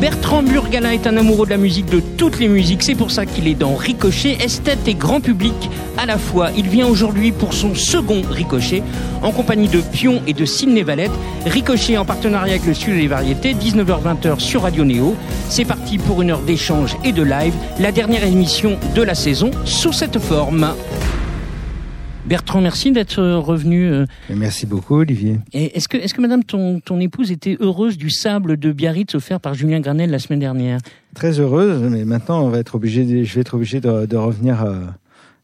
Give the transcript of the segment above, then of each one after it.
Bertrand Burgala est un amoureux de la musique, de toutes les musiques. C'est pour ça qu'il est dans Ricochet, esthète et grand public à la fois. Il vient aujourd'hui pour son second Ricochet, en compagnie de Pion et de Sidney Valette. Ricochet en partenariat avec le Studio des Variétés, 19h-20h sur Radio Néo. C'est parti pour une heure d'échange et de live, la dernière émission de la saison sous cette forme. Bertrand, merci d'être euh, revenu. Euh. Merci beaucoup, Olivier. Est-ce que, est-ce que Madame ton, ton épouse était heureuse du sable de Biarritz offert par Julien Granel la semaine dernière? Très heureuse, mais maintenant on va être obligé, je vais être obligé de, de revenir. Euh,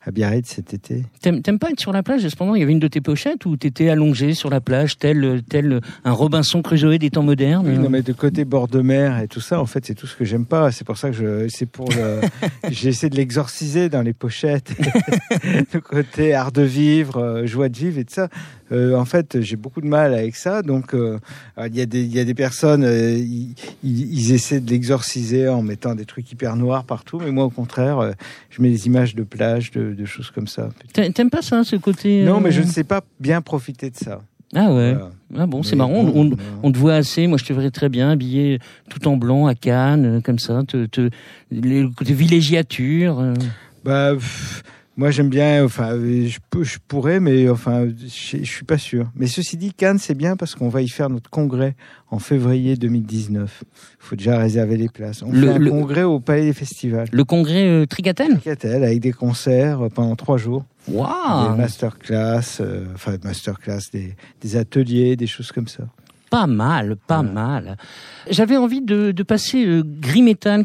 à Biarritz cet été. T'aimes, pas être sur la plage Cependant, il y avait une de tes pochettes où t'étais allongé sur la plage, tel, tel un Robinson Crusoe des temps modernes. non, mais de côté bord de mer et tout ça, en fait, c'est tout ce que j'aime pas. C'est pour ça que je, c'est pour le, j'ai essayé de l'exorciser dans les pochettes. le côté art de vivre, euh, joie de vivre et tout ça. Euh, en fait, j'ai beaucoup de mal avec ça. Donc, euh, il y, a des, y a des personnes, ils, ils, essaient de l'exorciser en mettant des trucs hyper noirs partout. Mais moi, au contraire, je mets des images de plage, de, de choses comme ça. T'aimes pas ça, ce côté Non, mais je ne sais pas bien profiter de ça. Ah ouais. Ah bon, c'est marrant. on, on, te voit assez. Moi, je te verrais très bien habillé tout en blanc à Cannes, comme ça. Te, te, les villégiature. Bah. Moi, j'aime bien. Enfin, je, peux, je pourrais, mais enfin, je, je suis pas sûr. Mais ceci dit, Cannes, c'est bien parce qu'on va y faire notre congrès en février 2019. Il faut déjà réserver les places. On le, fait un congrès au Palais des Festivals. Le congrès euh, Tricatel Tricatel, avec des concerts pendant trois jours. Waouh Des masterclass, euh, enfin masterclass, des, des ateliers, des choses comme ça. Pas mal, pas mal. J'avais envie de, de passer euh.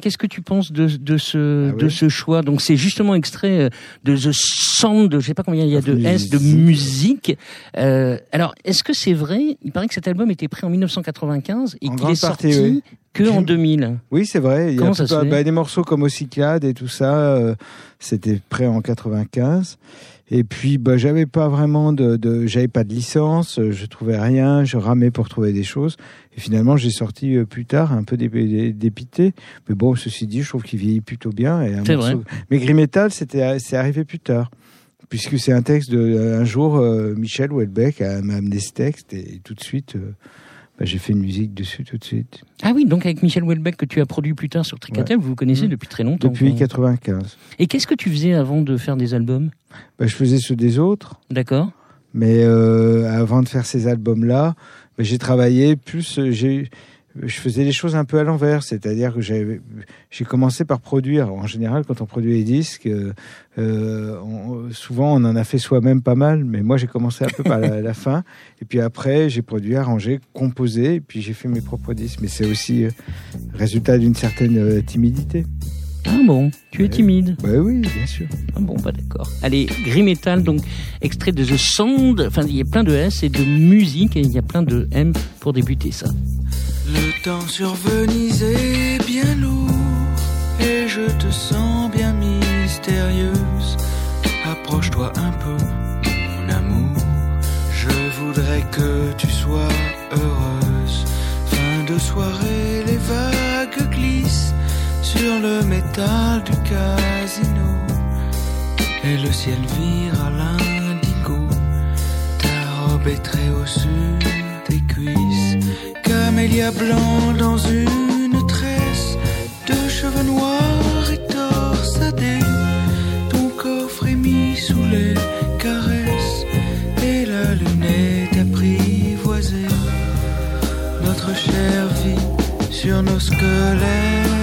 Qu'est-ce que tu penses de, de ce ah de ce choix? Donc c'est justement extrait euh, de The Sound, je sais pas combien il y a de S, de musique. Euh, alors est-ce que c'est vrai? Il paraît que cet album était pris en 1995 et qu'il est sorti que en 2000. Oui, c'est vrai. Il y a bah, des morceaux comme Ocyclade et tout ça. Euh, c'était prêt en 95. Et puis, bah, j'avais pas vraiment de, de j'avais pas de licence, je trouvais rien, je ramais pour trouver des choses. Et finalement, j'ai sorti euh, plus tard, un peu dépité. Mais bon, ceci dit, je trouve qu'il vieillit plutôt bien. Et c'est vrai. Mais Gris Metal, c'était, c'est arrivé plus tard. Puisque c'est un texte de, un jour, euh, Michel Houellebecq m'a amené ce texte et, tout de suite, euh, bah, j'ai fait une musique dessus tout de suite. Ah oui, donc avec Michel Houellebecq que tu as produit plus tard sur Tricatel, vous vous connaissez mmh. depuis très longtemps. Depuis 95. Et qu'est-ce que tu faisais avant de faire des albums? Bah, Je faisais ceux des autres. D'accord. Mais euh, avant de faire ces albums-là, bah, j'ai travaillé plus. Euh, j'ai je faisais les choses un peu à l'envers, c'est-à-dire que j'ai commencé par produire. En général, quand on produit les disques, euh, euh souvent on en a fait soi-même pas mal, mais moi j'ai commencé un peu par la, fin, et puis après j'ai produit, arrangé, composé, et puis j'ai fait mes propres disques. Mais c'est aussi euh, résultat d'une certaine timidité. Ah bon, tu es timide Bah oui, bien sûr. Ah bon, bah d'accord. Allez, Gris Metal, donc extrait de The Sound, enfin il y a plein de S et de musique, et il y a plein de M pour débuter ça. Le temps sur Venise est bien lourd et je te sens bien mystérieuse. Approche-toi un peu, mon amour. Je voudrais que tu sois heureuse. Fin de soirée, sur le métal du casino et le ciel vire à l'indigo. Ta robe est très au sud des cuisses camélia blanc dans une tresse de cheveux noirs et torsadés. Ton corps frémit sous les caresses et la lune est apprivoisée. Notre chair vit sur nos squelettes.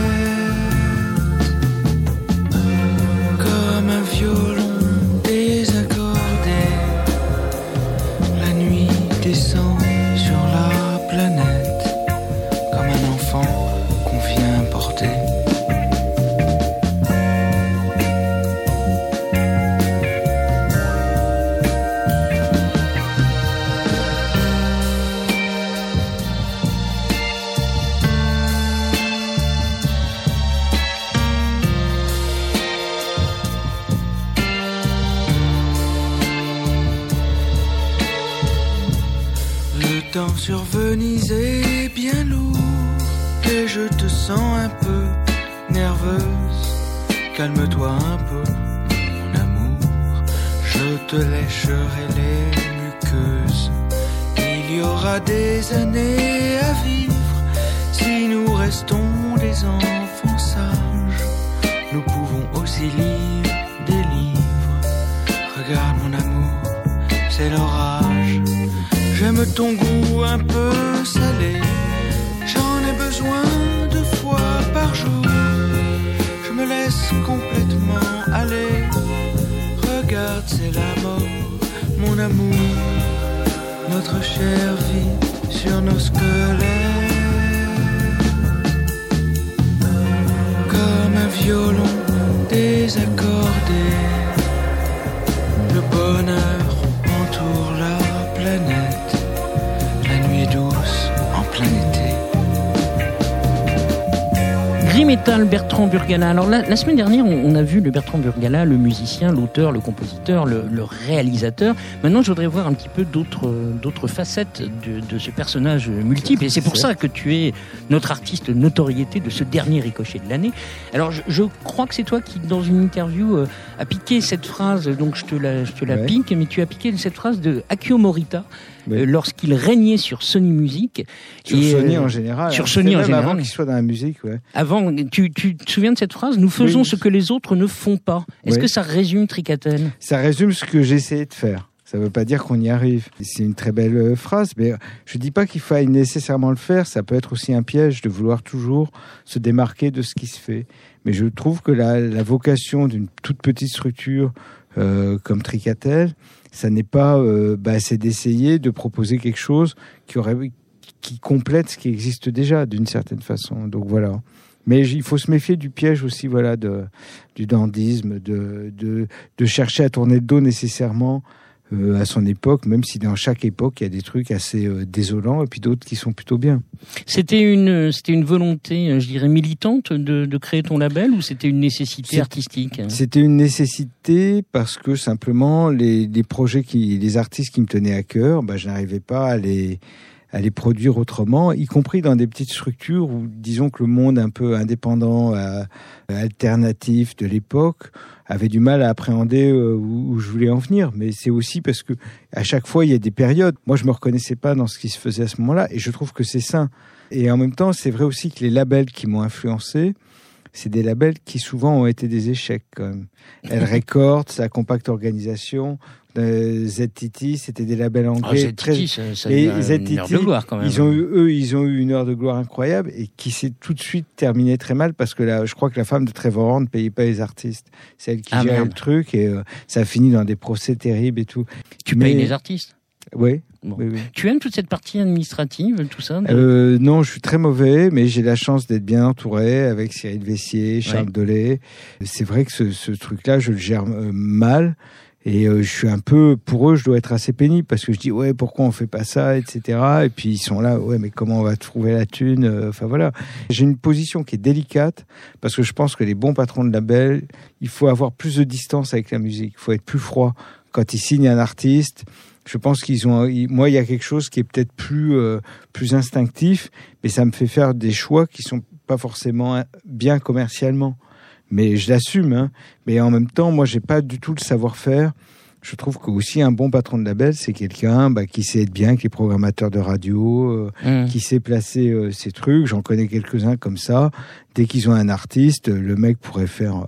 Te lècherai les muqueuses. Il y aura des années à vivre si nous restons des enfants sages. Nous pouvons aussi lire des livres. Regarde mon amour, c'est l'orage. J'aime ton goût un peu Notre chair vit sur nos squelettes. Comme un violon désaccordé. Bertrand Burgala. Alors la, la semaine dernière, on, on a vu le Bertrand Burgala, le musicien, l'auteur, le compositeur, le, le réalisateur. Maintenant, je voudrais voir un petit peu d'autres d'autres facettes de, de ce personnage multiple. Et c'est pour ça que tu es notre artiste notoriété de ce dernier ricochet de l'année. Alors, je, je crois que c'est toi qui, dans une interview, euh, a piqué cette phrase. Donc, je te la, je te la Ouais. pique, mais tu as piqué cette phrase de Akio Morita Euh, lorsqu'il régnait sur Sony Music. Sur Et, Sony euh, en général. sur hein. Sony en général. Avant qu'il soit dans la musique, ouais. Avant, tu, tu te souviens de cette phrase Nous faisons Oui. ce que les autres ne font pas. Est-ce Oui. que ça résume Tricatel? Ça résume ce que j'essayais de faire. Ça ne veut pas dire qu'on y arrive. C'est une très belle euh, phrase, mais je dis pas qu'il faille nécessairement le faire. Ça peut être aussi un piège de vouloir toujours se démarquer de ce qui se fait. Mais je trouve que la, la vocation d'une toute petite structure euh, comme Tricatel, ça n'est pas, euh, bah, c'est d'essayer de proposer quelque chose qui aurait, qui complète ce qui existe déjà d'une certaine façon. Donc voilà. Mais il faut se méfier du piège aussi, voilà, de, du dandisme, de, de, de chercher à tourner le dos nécessairement à son époque, même si dans chaque époque il y a des trucs assez euh, désolants et puis d'autres qui sont plutôt bien. C'était une, c'était une volonté, euh, je dirais, militante de, de créer ton label ou c'était une nécessité artistique? C'était une nécessité parce que simplement les, les projets qui, les artistes qui me tenaient à cœur, bah, je n'arrivais pas à les à les produire autrement, y compris dans des petites structures où, disons que le monde un peu indépendant, euh, alternatif de l'époque, avait du mal à appréhender euh, où, où je voulais en venir. Mais c'est aussi parce que à chaque fois il y a des périodes. Moi, je me reconnaissais pas dans ce qui se faisait à ce moment-là, et je trouve que c'est sain. Et en même temps, c'est vrai aussi que les labels qui m'ont influencé, c'est des labels qui souvent ont été des échecs quand même. Elle Records, sa compacte organisation, euh, ZTT, c'était des labels Ah, anglais. ZTT, très- ça, ça Et a une ZTT, heure de gloire quand même. Ils ont eu, eux, ils ont eu une heure de gloire incroyable et qui s'est tout de suite terminée très mal parce que là, je crois que la femme de Trevor Horn ne payait pas les artistes. C'est elle qui Ah, gérait le truc et euh, ça a fini dans des procès terribles et tout. tu mais- payes les artistes? Oui, Bon. oui, oui. Tu aimes toute cette partie administrative, tout ça de- Euh, non, je suis très mauvais, mais j'ai la chance d'être bien entouré avec Cyril Vessier, Charles Ouais. Dolé. C'est vrai que ce, ce truc-là, je le gère euh, mal. Et euh, je suis un peu, pour eux, je dois être assez pénible parce que je dis ouais, pourquoi on fait pas ça, etc. Et puis ils sont là, ouais, mais comment on va trouver la thune Euh, Enfin voilà. J'ai une position qui est délicate parce que je pense que les bons patrons de label, il faut avoir plus de distance avec la musique. Il faut être plus froid quand ils signent un artiste. Je pense qu'ils ont, moi, il y a quelque chose qui est peut-être plus euh, plus instinctif, mais ça me fait faire des choix qui sont pas forcément hein, bien commercialement. Mais je l'assume. Hein. Mais en même temps, moi, j'ai pas du tout le savoir-faire. Je trouve que aussi un bon patron de label, c'est quelqu'un bah, qui sait être bien avec les programmateurs de radio, euh, Hum. qui sait placer euh, ses trucs. J'en connais quelques-uns comme ça. Dès qu'ils ont un artiste, le mec pourrait faire,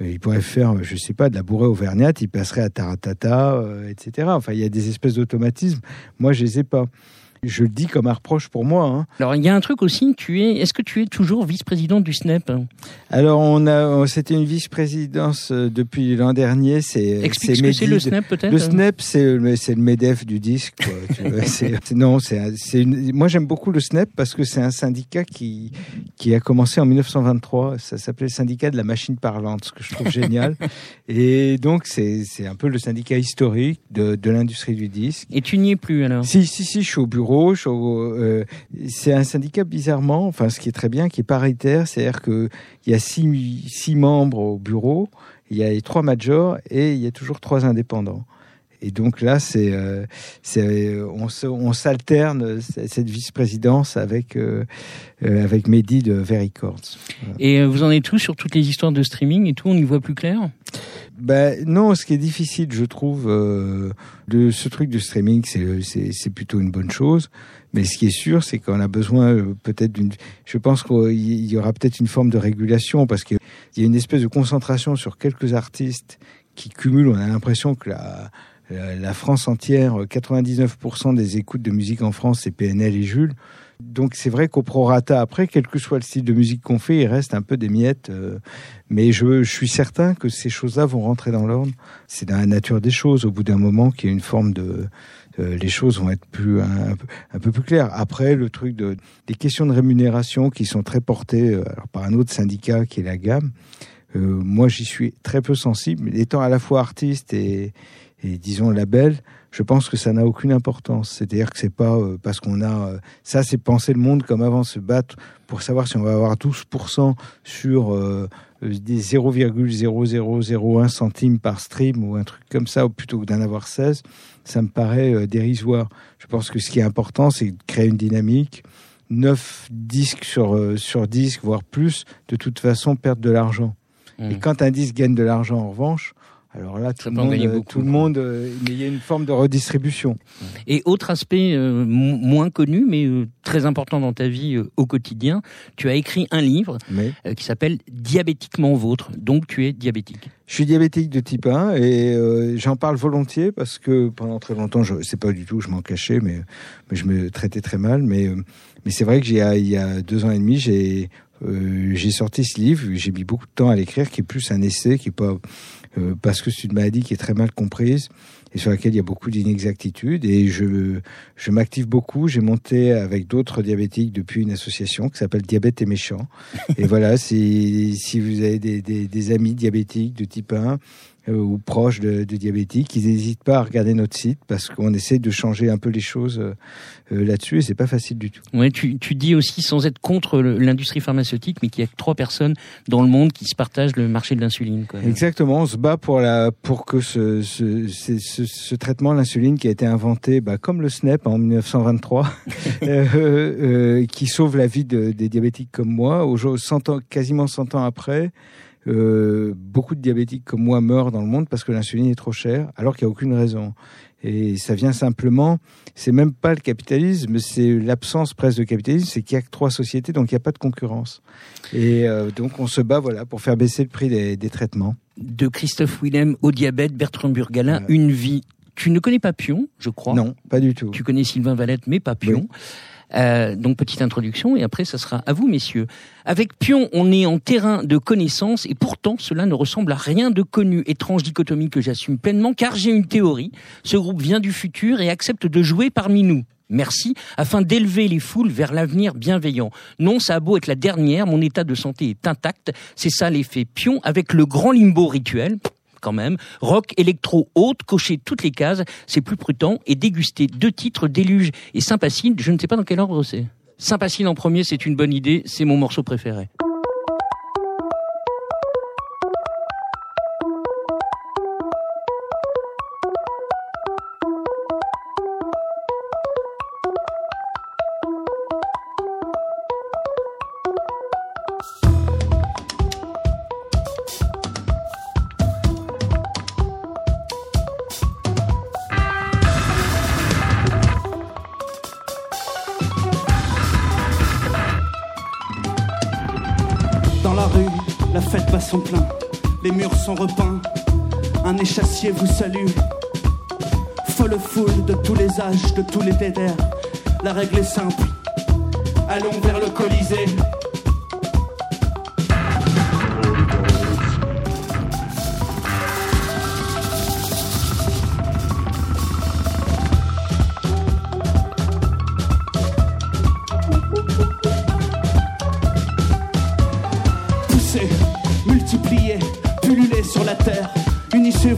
euh, il pourrait faire, je sais pas, de la bourrée auvergnate, il passerait à Taratata, euh, etc. Enfin, il y a des espèces d'automatismes. Moi, je les ai pas. Je le dis comme un reproche pour moi. Hein. Alors il y a un truc aussi, tu es, est-ce que tu es toujours vice-président du SNEP Alors, on a, c'était une vice-présidence euh, depuis l'an dernier. C'est, Explique ce que c'est le SNEP peut-être? Le SNEP, c'est le, c'est le MEDEF du disque. Quoi, tu vois. C'est- c'est- non, c'est, c'est une- moi j'aime beaucoup le SNEP parce que c'est un syndicat qui, qui a commencé en 1923. Ça s'appelait le syndicat de la machine parlante, ce que je trouve génial. Et donc c'est, c'est un peu le syndicat historique de, de l'industrie du disque. Et tu n'y es plus alors? Si, si, si, je suis au bureau. Euh, c'est un syndicat bizarrement, enfin, ce qui est très bien, qui est paritaire, c'est-à-dire que il y a six, six membres au bureau, il y a trois majors et il y a toujours trois indépendants. Et donc là, c'est, euh, c'est, euh, on, s'alterne euh, cette vice-présidence avec euh, euh, avec Mehdi de Vericords. Et euh, vous en êtes tous sur toutes les histoires de streaming et tout, on y voit plus clair? Ben non, ce qui est difficile, je trouve, euh, de ce truc de streaming, c'est c'est c'est plutôt une bonne chose. Mais ce qui est sûr, c'est qu'on a besoin euh, peut-être d'une. Je pense qu'il y aura peut-être une forme de régulation parce qu'il y a une espèce de concentration sur quelques artistes qui cumulent. On a l'impression que la la la France entière, 99% des écoutes de musique en France, c'est PNL et Jules. Donc c'est vrai qu'au prorata après, quel que soit le style de musique qu'on fait, il reste un peu des miettes. euh, mais je, suis certain que ces choses-là vont rentrer dans l'ordre. C'est dans la nature des choses. Au bout d'un moment, qu'il y a une forme de, euh, les choses vont être plus un, peu, plus claires. Après, le truc de des questions de rémunération qui sont très portées euh, par un autre syndicat qui est la gamme. Euh, moi, j'y suis très peu sensible. Étant à la fois artiste et, et disons label, je pense que ça n'a aucune importance. C'est-à-dire que c'est pas euh, parce qu'on a euh, ça, c'est penser le monde comme avant, se battre pour savoir si on va avoir 12% sur euh, des 0,0001 centimes par stream ou un truc comme ça, ou plutôt que d'en avoir 16, ça me paraît dérisoire. Je pense que ce qui est important, c'est de créer une dynamique. 9 disques sur, sur disque, voire plus, de toute façon, perdent de l'argent. Mmh. Et quand un disque gagne de l'argent, en revanche, alors là, tout le monde, euh, beaucoup. tout le monde, euh, mais il y a une forme de redistribution. Et autre aspect euh, mo- moins connu, mais euh, très important dans ta vie euh, au quotidien, tu as écrit un livre qui s'appelle Diabétiquement vôtre. Donc tu es diabétique. je suis diabétique de type 1 et j'en parle volontiers parce que pendant très longtemps, je sais pas du tout, je m'en cachais, mais, mais je me traitais très mal. Mais, mais c'est vrai que j'ai, il y a deux ans et demi, j'ai, j'ai sorti ce livre. J'ai mis beaucoup de temps à l'écrire, qui est plus un essai, qui est pas euh, parce que c'est une maladie qui est très mal comprise et sur laquelle il y a beaucoup d'inexactitudes. Et je, je m'active beaucoup. J'ai monté avec d'autres diabétiques depuis une association qui s'appelle Diabète et Méchant. et voilà, si, si vous avez des, des, des amis diabétiques de type 1 euh, ou proches de, de diabétiques, ils n'hésitent pas à regarder notre site parce qu'on essaie de changer un peu les choses euh, euh, là-dessus et c'est pas facile du tout. Ouais, tu, tu dis aussi, sans être contre l'industrie pharmaceutique, mais qu'il y a que trois personnes dans le monde qui se partagent le marché de l'insuline. Exactement, on se bat pour la pour que ce ce, ce, ce- ce traitement l'insuline qui a été inventé, bah, comme le SNEP en 1923, euh, euh, qui sauve la vie de- des diabétiques comme moi. Aujourd'hui, 100 ans, quasiment 100 ans après, euh, beaucoup de diabétiques comme moi meurent dans le monde parce que l'insuline est trop chère, alors qu'il n'y a aucune raison. Et ça vient simplement, c'est même pas le capitalisme, c'est l'absence presque de capitalisme, c'est qu'il y a que trois sociétés, donc il n'y a pas de concurrence. Et euh, donc on se bat voilà pour faire baisser le prix des, des traitements. De Christophe Willem au diabète, Bertrand Burgalin, une vie. Tu ne connais pas Pion, je crois. Non, pas du tout. Tu connais Sylvain Valette, mais pas Pion. Euh, donc petite introduction et après ça sera à vous messieurs. Avec Pion, on est en terrain de connaissance et pourtant cela ne ressemble à rien de connu. Étrange dichotomie que j'assume pleinement car j'ai une théorie. Ce groupe vient du futur et accepte de jouer parmi nous. Merci, afin d'élever les foules vers l'avenir bienveillant. Non, ça a beau être la dernière, mon état de santé est intact. C'est ça l'effet Pion avec le grand limbo rituel quand même. Rock, électro, haute, cocher toutes les cases, c'est plus prudent. Et déguster deux titres, Déluge et Sympathie, je ne sais pas dans quel ordre c'est. Sympathie en premier, c'est une bonne idée, c'est mon morceau préféré. Un échassier vous salue. Folle foule de tous les âges, de tous les dédères. La règle est simple. Allons vers le Colisée.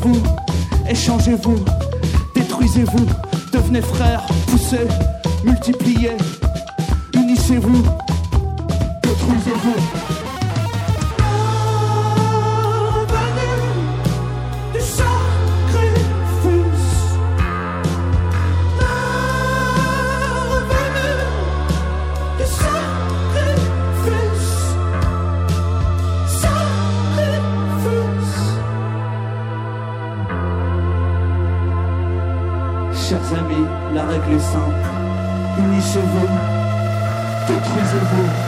Unissez-vous, échangez-vous, détruisez-vous, devenez frères. Poussez, multipliez, unissez-vous, règle simple. Unissez-vous, détruisez-vous.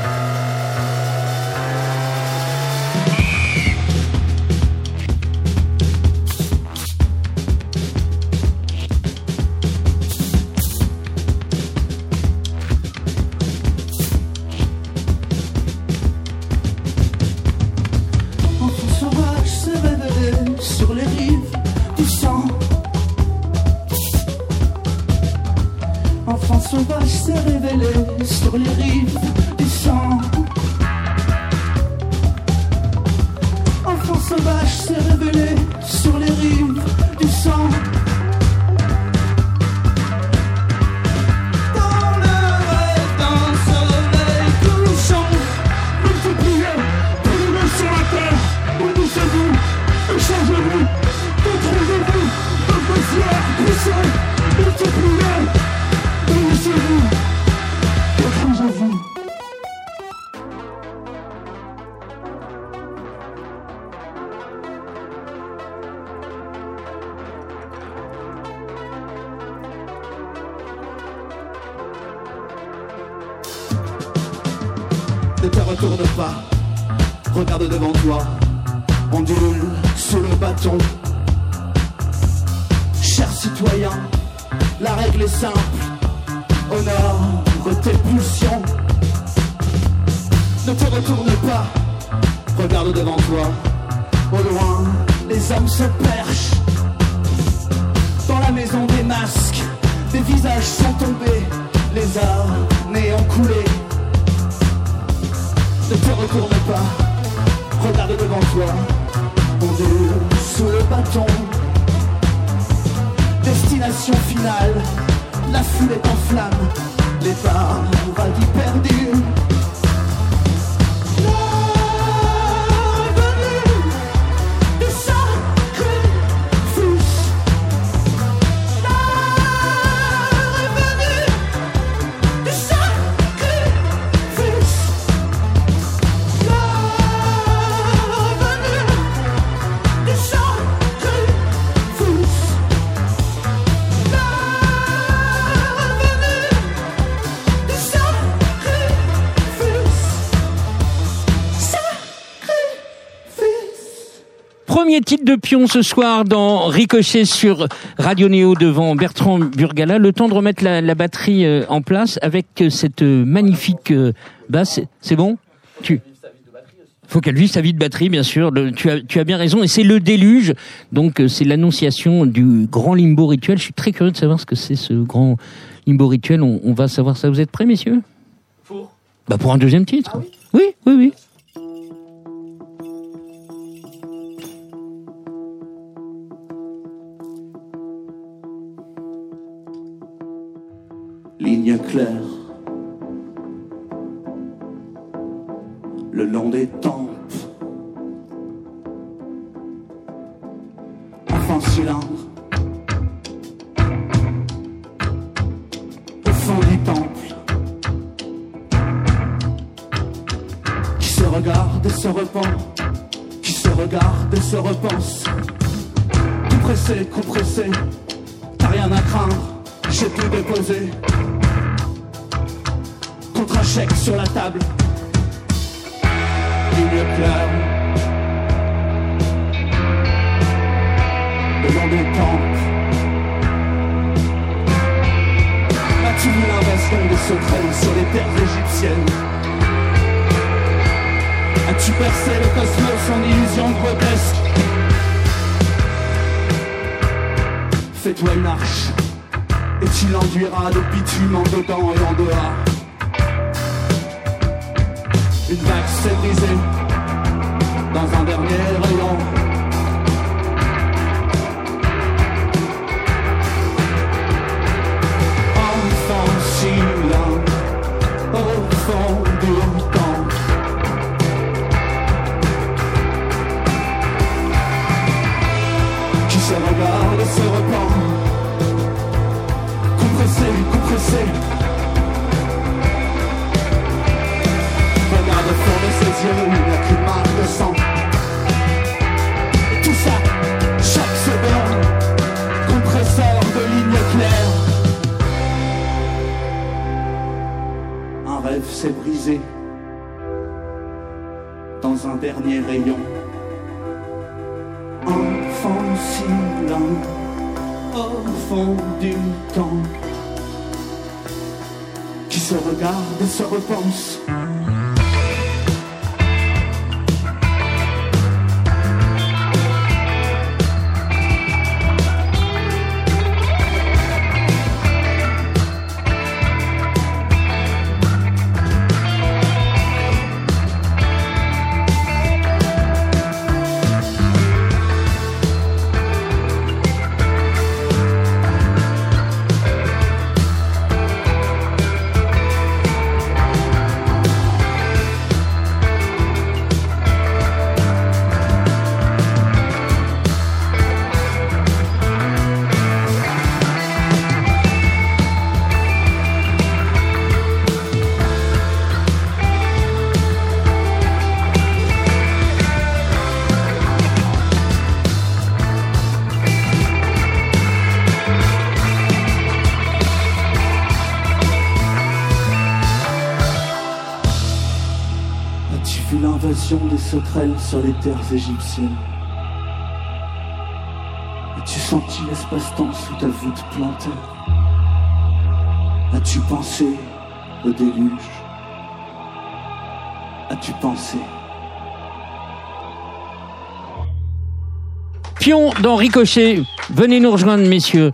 Dans la maison des masques, des visages sont tombés, les années ont coulé. Ne te retourne pas, regarde devant toi, ondule sous le bâton. Destination finale, la foule est en flamme, les va y perdu. Titre de pion ce soir dans Ricochet sur Radio Néo devant Bertrand Burgala. Le temps de remettre la, batterie euh, en place avec euh, cette euh, magnifique basse. C'est bon? Tu faut qu'elle vive sa vie de batterie, bien sûr. tu, as, tu as bien raison. Et c'est le déluge. Donc, c'est l'annonciation du grand limbo rituel. Je suis très curieux de savoir ce que c'est ce grand limbo rituel. On, va savoir ça. Vous êtes prêts, messieurs? Pour? Bah, pour un deuxième titre. Ah oui, oui, oui. Le long des tempes. Enfant cylindre. Au fond du temple. Qui se regarde et se repent. Qui se regarde et se repense. Compressé, compressé. T'as rien à craindre. J'ai tout déposé contre un chèque sur la table. Claire. Le long des tempes. As-tu vu l'invasion des secrets sur les terres égyptiennes? As-tu percé le cosmos en illusion grotesque? Fais-toi une arche et tu l'enduiras de bitume en dedans et en dehors. Une vague s'est brisée dans un dernier rayon. Enfant si au fond brisé dans un dernier rayon. Enfant silent fond du temps qui se regarde et se repense. Sur les terres égyptiennes As-tu senti l'espace-temps sous ta voûte plantée As-tu pensé au déluge? As-tu pensé? Pion dans Ricochet. Venez nous rejoindre, messieurs.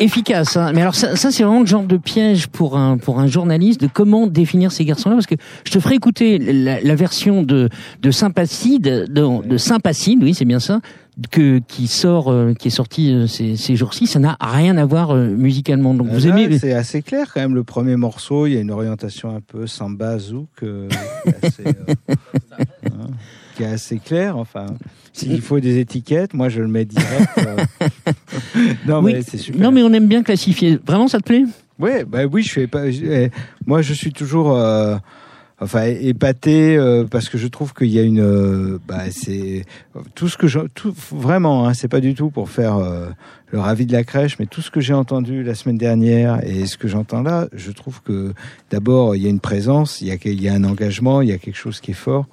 Euh, efficace, hein. mais alors ça, ça, c'est vraiment le genre de piège pour un pour un journaliste de comment définir ces garçons-là, parce que je te ferai écouter la, la version de de Sympacide, de, de Sympacide, oui, c'est bien ça, que qui sort, euh, qui est sorti euh, ces, ces jours-ci. Ça n'a rien à voir euh, musicalement. Donc vous Là, aimez C'est assez clair quand même. Le premier morceau, il y a une orientation un peu samba zouk euh, assez, euh, qui est assez claire. Enfin, s'il faut des étiquettes, moi je le mets direct. euh. non Oui. mais c'est super. Non, mais on aime bien classifier. Vraiment, ça te plaît? Ouais, bah oui, je fais pas. je- eh, moi, je suis toujours, euh, enfin, épaté euh, parce que je trouve qu'il y a une, euh, bah, c'est tout ce que je, tout vraiment, hein, c'est pas du tout pour faire euh, le ravi de la crèche, mais tout ce que j'ai entendu la semaine dernière et ce que j'entends là, je trouve que d'abord il y a une présence, il y a, il y a un engagement, il y a quelque chose qui est fort.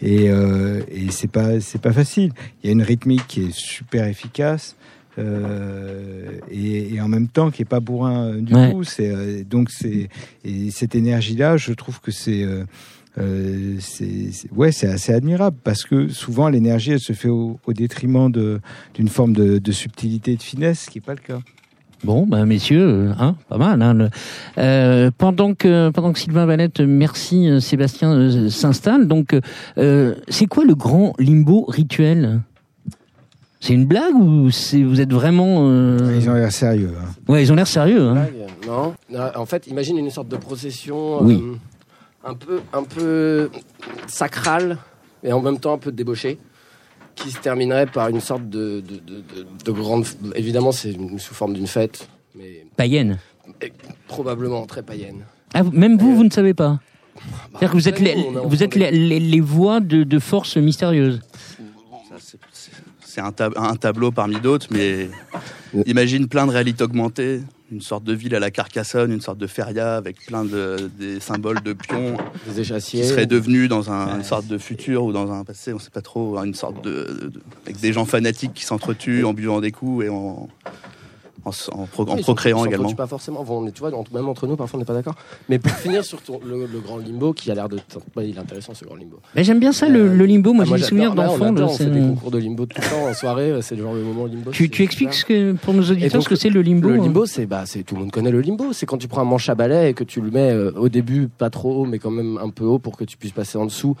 Et, euh, et c'est pas c'est pas facile. Il y a une rythmique qui est super efficace. Euh, et, et en même temps qui est pas bourrin euh, du Ouais. tout. C'est euh, donc c'est et cette énergie-là, je trouve que c'est euh, ouais c'est assez admirable parce que souvent l'énergie elle se fait au, au détriment de d'une forme de, de subtilité et de finesse, ce qui est pas le cas. Bon, ben messieurs, euh, hein, pas mal. Hein, le- euh, pendant que pendant que Sylvain Valette, merci euh, Sébastien euh, s'installe. Donc, euh, c'est quoi le grand limbo rituel? C'est une blague ou c'est vous êtes vraiment euh, Ils ont l'air sérieux. hein. Ouais, ils ont l'air sérieux. Hein. Blague Non. En fait, imagine une sorte de procession Oui. euh, un peu un peu sacrale et en même temps un peu débauchée qui se terminerait par une sorte de de, de, de- de grande évidemment c'est sous forme d'une fête mais Païenne. probablement très païenne. Ah, même vous, vous ne savez pas. C'est-à-dire que vous êtes les, vous êtes les, les, les voix de, de forces mystérieuses. C'est- un, tab- un tableau parmi d'autres, mais imagine plein de réalités augmentées, une sorte de ville à la Carcassonne, une sorte de feria avec plein de des symboles de pions Des échassiers. qui seraient devenus dans un- une sorte de futur ou dans un passé, on sait pas trop, une sorte de- avec des gens fanatiques qui s'entretuent en buvant des coups et en en, en pro- en Oui, procréant ils s'entretuent également. Pas forcément. On tu vois, même entre nous, parfois, on n'est pas d'accord. Mais pour finir sur ton- le, le grand limbo, qui a l'air de. ouais, il est intéressant ce grand limbo. Mais j'aime bien ça, le, Euh, le limbo. Moi, Ah, j'ai des souvenirs Là, on de- On fait des concours de limbo tout le temps en soirée. euh, C'est le genre le moment limbo. Tu, expliques super. ce que, pour nos auditeurs donc, ce que c'est le limbo Le hein limbo, c'est bah, c'est tout le monde connaît le limbo. C'est quand tu prends un manche à balai et que tu le mets euh, au début pas trop haut, mais quand même un peu haut pour que tu puisses passer en dessous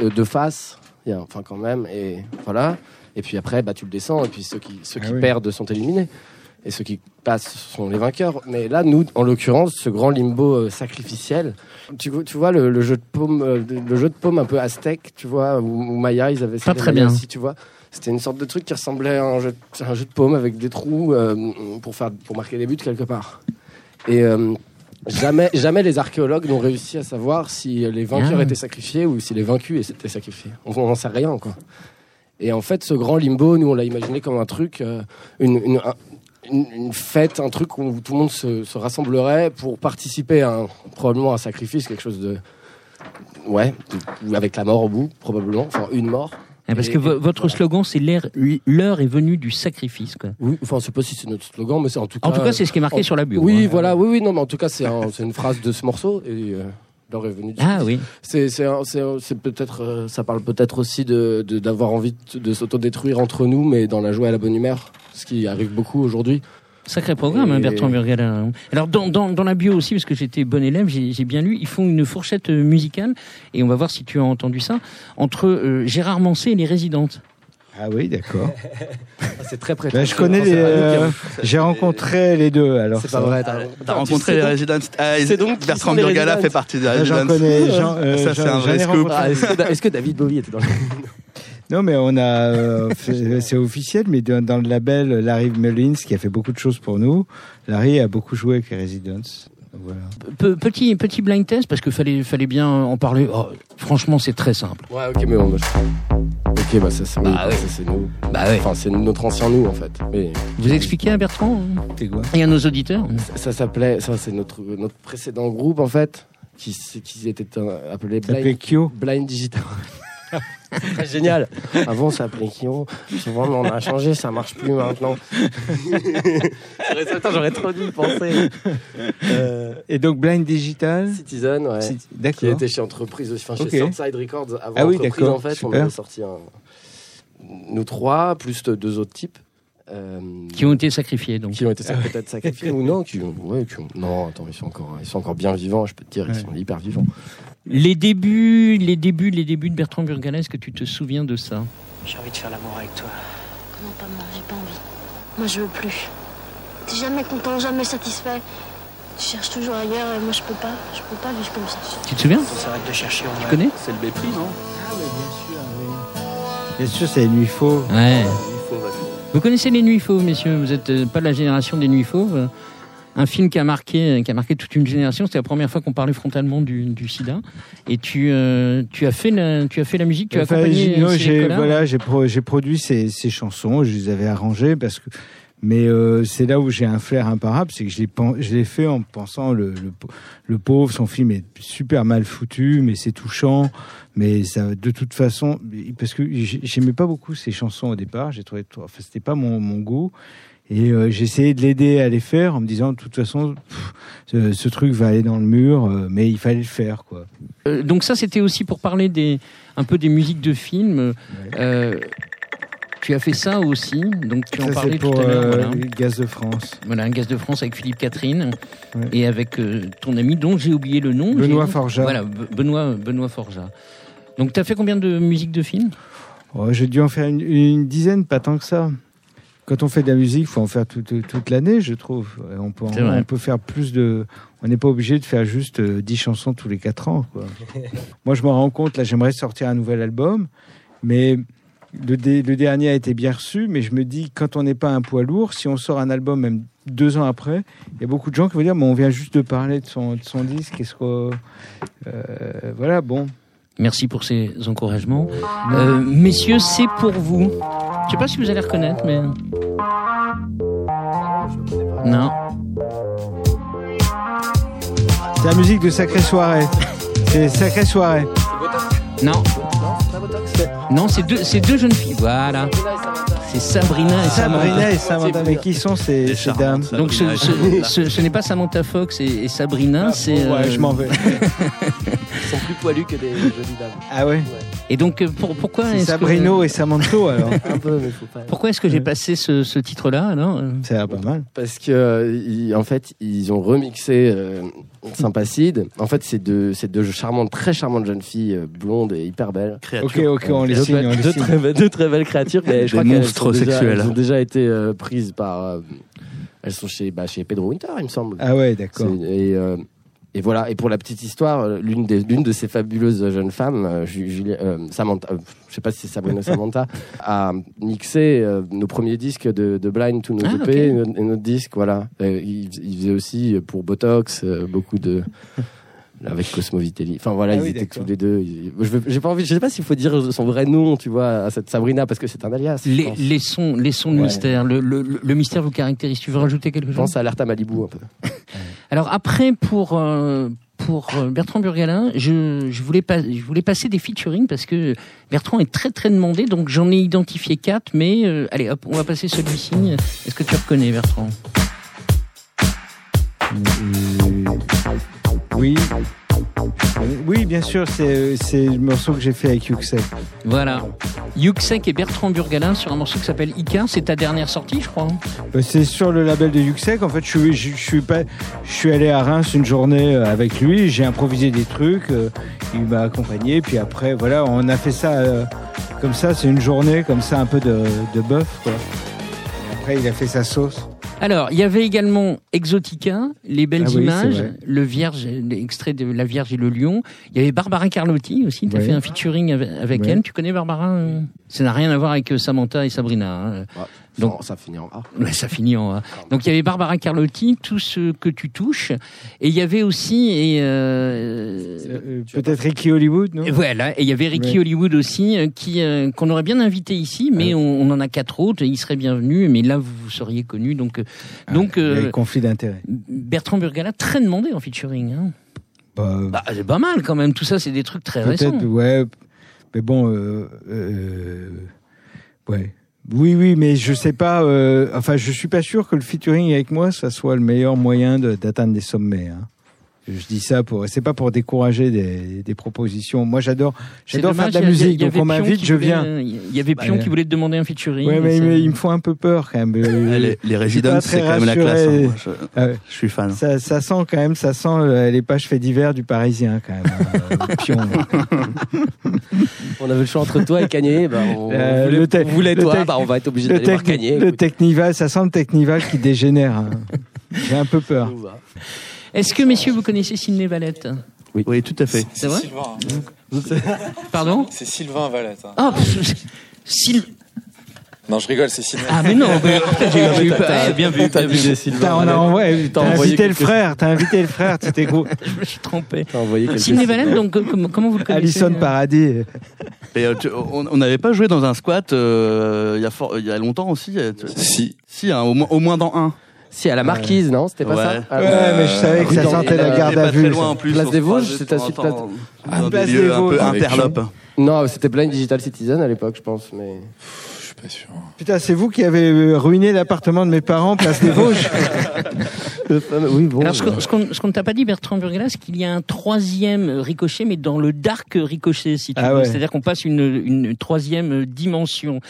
euh, de face. Il y a- Enfin, quand même. Et voilà. Et puis après, bah, tu le descends. Et puis ceux qui ceux Ah qui oui. perdent sont éliminés. Et ceux qui passent sont les vainqueurs. Mais là, nous, en l'occurrence, ce grand limbo euh, sacrificiel, tu, vois- tu vois le, le jeu de paume, euh, le jeu de paume un peu aztèque, tu vois, où, où Maya, ils avaient ça. Pas très bien. aussi, tu vois. C'était une sorte de truc qui ressemblait à un jeu, un jeu de paume avec des trous euh, pour faire pour marquer des buts quelque part. Et jamais jamais les archéologues n'ont réussi à savoir si les vainqueurs Ah. étaient sacrifiés ou si les vaincus étaient sacrifiés. On n'en sait rien quoi. Et en fait, ce grand limbo, nous on l'a imaginé comme un truc, euh, une, une- un, une, une fête, un truc où tout le monde se, se rassemblerait pour participer à un, probablement un sacrifice, quelque chose de ouais, de- avec la mort au bout, probablement, enfin une mort. Parce Et- que vo- votre slogan, c'est l'heure est venue du sacrifice. Quoi. Oui, enfin, je sais pas si c'est notre slogan, mais c'est en tout cas. En tout cas, c'est ce qui est marqué en- sur la bio. Oui, hein. voilà, oui, oui, non, mais en tout cas, c'est un- c'est une phrase de ce morceau et euh, l'heure est venue. Ah oui. C'est peut-être euh, ça parle peut-être aussi de d'avoir envie de, de s'autodétruire entre nous, mais dans la joie et la bonne humeur, ce qui arrive beaucoup aujourd'hui. Sacré programme, hein, Bertrand Burgala. Alors, dans, dans, dans la bio aussi, parce que j'étais bon élève, j'ai bien lu, ils font une fourchette euh, musicale, et on va voir si tu as entendu ça, entre euh, Gérard Manset et les résidentes. Ah oui, d'accord. C'est très près. Ben, je connais les. euh, J'ai rencontré les deux. Alors C'est pas vrai. T'as T'as rencontré les résidents ah, c'est donc Bertrand Burgala Residents fait partie des Ah, J'en résidents. connais. euh, Ça, c'est un vrai scoop. Ah, Est-ce que, David Bowie était dans le. Non, mais on a, euh, c'est officiel, mais dans, dans le label Larry Mullins, qui a fait beaucoup de choses pour nous, Larry a beaucoup joué avec les Residents. Voilà. Pe- petit, petit blind test, parce qu'il fallait, fallait bien en parler. Oh, franchement, c'est très simple. Ouais, ok, mais on. Ok, bah ça, c'est oui, Bah oui. ça, c'est nous. Bah ouais. Enfin, c'est notre ancien nous en fait. Mais Vous expliquez à Bertrand hein, T'es quoi et à nos auditeurs ça, ça s'appelait, ça c'est notre notre précédent groupe en fait, qui qui était appelé Ça s'appelait Blind. Blind Digital. Très génial. Avant, ça s'appelait Kyo. Souvent, on a changé, ça marche plus maintenant. J'aurais- trop dû y penser. Euh, Et donc Blind Digital Citizen, ouais. c'est- Qui D'accord. était chez Entreprise aussi, enfin chez Ok. Southside Records avant Ah oui, Entreprise d'accord, en fait. On avait sorti un... nous trois, plus de- deux autres types. Euh, qui ont été sacrifiés. Donc. qui ont été peut-être sacrifiés ou non, qui ont, ouais, qui ont- non, attends, ils sont encore, ils sont encore bien vivants, je peux te dire, ils sont hyper vivants. Les débuts, les débuts, les débuts de Bertrand Burgala, est-ce que tu te souviens de ça? J'ai envie de faire l'amour avec toi. Non, pas moi, j'ai pas envie. Moi, je veux plus. T'es jamais content, jamais satisfait. Tu cherches toujours ailleurs et moi, je peux pas. Je peux pas vivre comme ça. Tu te souviens? On s'arrête de chercher, on Tu connais? C'est le mépris, non? Bien sûr, c'est les nuits faux. Ouais. Il faut, ouais. Vous connaissez les Nuits Fauves, messieurs Vous n'êtes pas de la génération des Nuits Fauves euh, un film qui a marqué, qui a marqué toute une génération. C'était la première fois qu'on parlait frontalement du, du SIDA. Et tu, euh, tu as fait la, tu as fait la musique, tu as Enfin, accompagné. j'ai- voilà, j'ai pro- j'ai produit ces, ces chansons, je les avais arrangées parce que mais euh, c'est là où j'ai un flair imparable, c'est que je l'ai fait en pensant le, le, le pauvre, son film est super mal foutu, mais c'est touchant, mais ça de toute façon parce que j'ai- j'aimais pas beaucoup ces chansons au départ, j'ai trouvé enfin c'était pas mon, mon goût. Et euh, j'ai essayé de l'aider à les faire en me disant de toute façon pff, ce, ce truc va aller dans le mur, euh, mais il fallait le faire quoi. Euh, donc ça, c'était aussi pour parler des, un peu des musiques de films. Tu as fait ça aussi, donc tu en Ça, parlais c'est pour tout à l'heure. euh, voilà. Gaz de France. Voilà, un gaz de France avec Philippe Catherine Ouais. et avec euh, ton ami dont j'ai oublié le nom. Benoît Forjat. Voilà, Be- Benoît, Benoît Forjat. Donc tu as fait combien de musiques de films? Oh, J'ai dû en faire une, une dizaine, pas tant que ça. Quand on fait de la musique, il faut en faire toute, toute l'année, je trouve. Et On peut, en- on peut faire plus de. On n'est pas obligé de faire juste euh, 10 chansons tous les 4 ans. Quoi. Moi, je me rends compte, là, j'aimerais sortir un nouvel album, mais le, dé- le dernier a été bien reçu. Mais je me dis, quand on n'est pas un poids lourd, si on sort un album même deux ans après, il y a beaucoup de gens qui vont dire, mais on vient juste de parler de son, de son disque. Est-ce que. euh, voilà, bon. Merci pour ces encouragements. Euh, messieurs, c'est pour vous. Je sais pas si vous allez reconnaître, mais... Non. C'est la musique de Sacrée Soirée. C'est Sacrée Soirée. Non. Non, c'est deux, c'est deux jeunes filles. Voilà. C'est Sabrina et Samantha. Sabrina et Samantha, mais qui sont ces, ces dames. Donc ce, Sabrina et ce, ce- ce n'est pas Samantha Fox et, et Sabrina, c'est... Ouais, euh, je m'en vais. Ils sont plus poilus que des jolies dames. Ah ouais Et donc, euh, pour, pourquoi C'est est-ce que- Sabrino et Samanto alors. Un peu, mais faut pas. Pourquoi est-ce que j'ai passé ce, ce titre-là alors euh? L'air pas mal. Parce que euh, ils- en fait, ils ont remixé euh, Sympacide. En fait, c'est deux, c'est deux charmantes, très charmantes jeunes filles blondes et hyper belles. Ok, Créature. ok, on les deux, signe, on deux très, belles- deux très belles créatures, mais je Des crois monstres déjà- sexuels. Elles ont déjà été euh, prises par. euh, elles sont chez, bah, chez Pedro Winter, il me semble. Ah ouais, d'accord. C'est- Et, euh, et voilà. Et pour la petite histoire, euh, l'une des l'une de ces fabuleuses jeunes femmes, euh, Ju- Julia- euh, Samantha, euh, je sais pas si c'est Sabrina Samantha, a mixé euh, nos premiers disques de, de Blind to nos Ah, EP ok. et, notre, et notre disque. Voilà. Il, il faisait aussi pour Botox euh, beaucoup de avec Cosmo Vitelli. Enfin voilà, Ah ils oui, étaient tous les deux. Je veux- j'ai pas envie, je sais pas s'il faut dire son vrai nom, tu vois, à cette Sabrina parce que c'est un alias. je Les, pense. les sons, les sons de Ouais. mystère, le, le- le- le mystère vous caractérise. Tu veux rajouter quelque Je chose? pense à Alerte à Malibu un peu. Alors après, pour euh, pour euh, Bertrand Burgalin, je, je voulais pas, je voulais passer des featuring parce que Bertrand est très très demandé, donc j'en ai identifié quatre. Mais euh, allez, hop, on va passer celui-ci. Est-ce que tu reconnais Bertrand? Oui. Oui, bien sûr, c'est c'est le morceau que j'ai fait avec Yuxek. Voilà. Yuxek et Bertrand Burgalin sur un morceau qui s'appelle Ika. C'est ta dernière sortie, je crois. hein Euh, C'est sur le label de Yuxek. En fait, je suis, je, je suis pas, je suis allé à Reims une journée euh, avec lui. J'ai improvisé des trucs. euh, Il m'a accompagné. Puis après, voilà, on a fait ça euh, comme ça. C'est une journée comme ça, un peu de, de bœuf, après, il a fait sa sauce. Alors, il y avait également Exotica, les belles Ah oui, images, le Vierge, l'extrait de La Vierge et le Lion. Il y avait Barbara Carlotti aussi. Tu as Ouais. fait un featuring avec, avec Ouais. elle. Tu connais Barbara euh? Ça n'a rien à voir avec euh, Samantha et Sabrina. hein. Donc Donc- ça finit en A. Ouais, ça finit en A. Donc il y avait Barbara Carlotti, tout ce que tu touches, et il y avait aussi et euh, Euh, Peut-être Ricky Hollywood, non? Et voilà, et il y avait Ricky Ouais. Hollywood aussi euh, qui euh, qu'on aurait bien invité ici, mais Ah. on, on en a quatre autres, et il serait bienvenu, mais là vous, vous seriez connu, donc euh, donc Il y a euh, conflit d'intérêt. Bertrand Burgala très demandé en featuring. Hein. Bah, Bah, c'est pas mal quand même, tout ça c'est des trucs très récents. Peut-être, ouais. Mais bon, euh, euh, ouais. Oui, oui, mais je sais pas. euh, enfin, je suis pas sûr que le featuring avec moi, ça soit le meilleur moyen de- d'atteindre des sommets. hein. Je dis ça pour. C'est pas pour décourager des, des propositions. Moi, j'adore. J'adore faire de la musique, y donc on m'invite, je viens. euh, Il y avait Pion Bah, qui voulait te demander un featuring. Ouais, mais, mais il me faut un peu peur quand même. Euh, les, les Residents, c'est quand même la classe. hein. Moi, je, Ah ouais. je suis fan. Ça, ça sent quand même, ça sent euh, les pages faits divers du Parisien quand même. le pion. On avait le choix entre toi et Kanye. Bah, on, Euh, voulait, le on voulait le toi, bah, on va être obligé le, d'aller voir Kanye. le écoute. Technival, ça sent le Technival qui dégénère. hein. J'ai un peu peur. Est-ce que messieurs vous connaissez Sidney Valette Oui, tout à fait. C'est vrai Sylvain. Pardon C'est Sylvain Valette. hein. Ah, Syl- Non, je rigole, c'est Sylvain. Ah mais non, j'ai eu peur. T'as- bien vu, T'as vu. Sylvain. On a envoyé, T'as invité le frère, t'as invité le frère, c'était gros. Je me suis trompé. T'as envoyé chose. Valette, donc euh, comment, comment vous le connaissez Alison euh Paradis. Et, euh, tu- on n'avait pas joué dans un squat euh, il y, a longtemps aussi. tu- Si. Si, hein, au, moins, au moins dans un. Si, à la marquise, non C'était pas Ouais. ça Ah, Ouais, mais je savais que ça dans- sentait la garde à vue. très loin ça. en plus. Place on des se Vosges, croisait de c'était à temps en Suite temps Ah, Place des lieux un Vosges. peu Avec interlopes. Non, c'était Blind Digital Citizen à l'époque, je pense. Mais Sûr. Putain, c'est vous qui avez euh, ruiné l'appartement de mes parents, place des Vosges. oui, bon. Alors, ce qu'on ce qu'on- ce qu'on ne t'a pas dit, Bertrand Burgala, c'est qu'il y a un troisième ricochet, mais dans le dark ricochet, si tu Ah veux. ouais. C'est-à-dire qu'on passe une, une troisième dimension.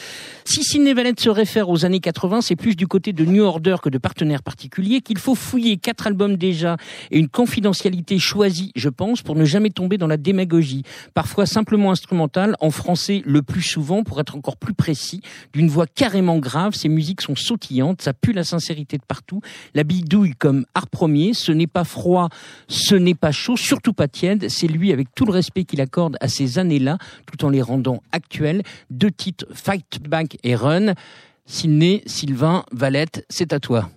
Si Sidney Valette se réfère aux années 80, c'est plus du côté de New Order que de partenaires particuliers qu'il faut fouiller quatre albums déjà et une confidentialité choisie, je pense, pour ne jamais tomber dans la démagogie. Parfois simplement instrumentale, en français le plus souvent, pour être encore plus précis, d'une voix carrément grave. Ces musiques sont sautillantes, ça pue la sincérité de partout. La bidouille comme art premier, ce n'est pas froid, ce n'est pas chaud, surtout pas tiède. C'est lui avec tout le respect qu'il accorde à ces années-là, tout en les rendant actuelles. Deux titres, Fight Back et Run. Sidney, Sylvain, Valette, c'est à toi.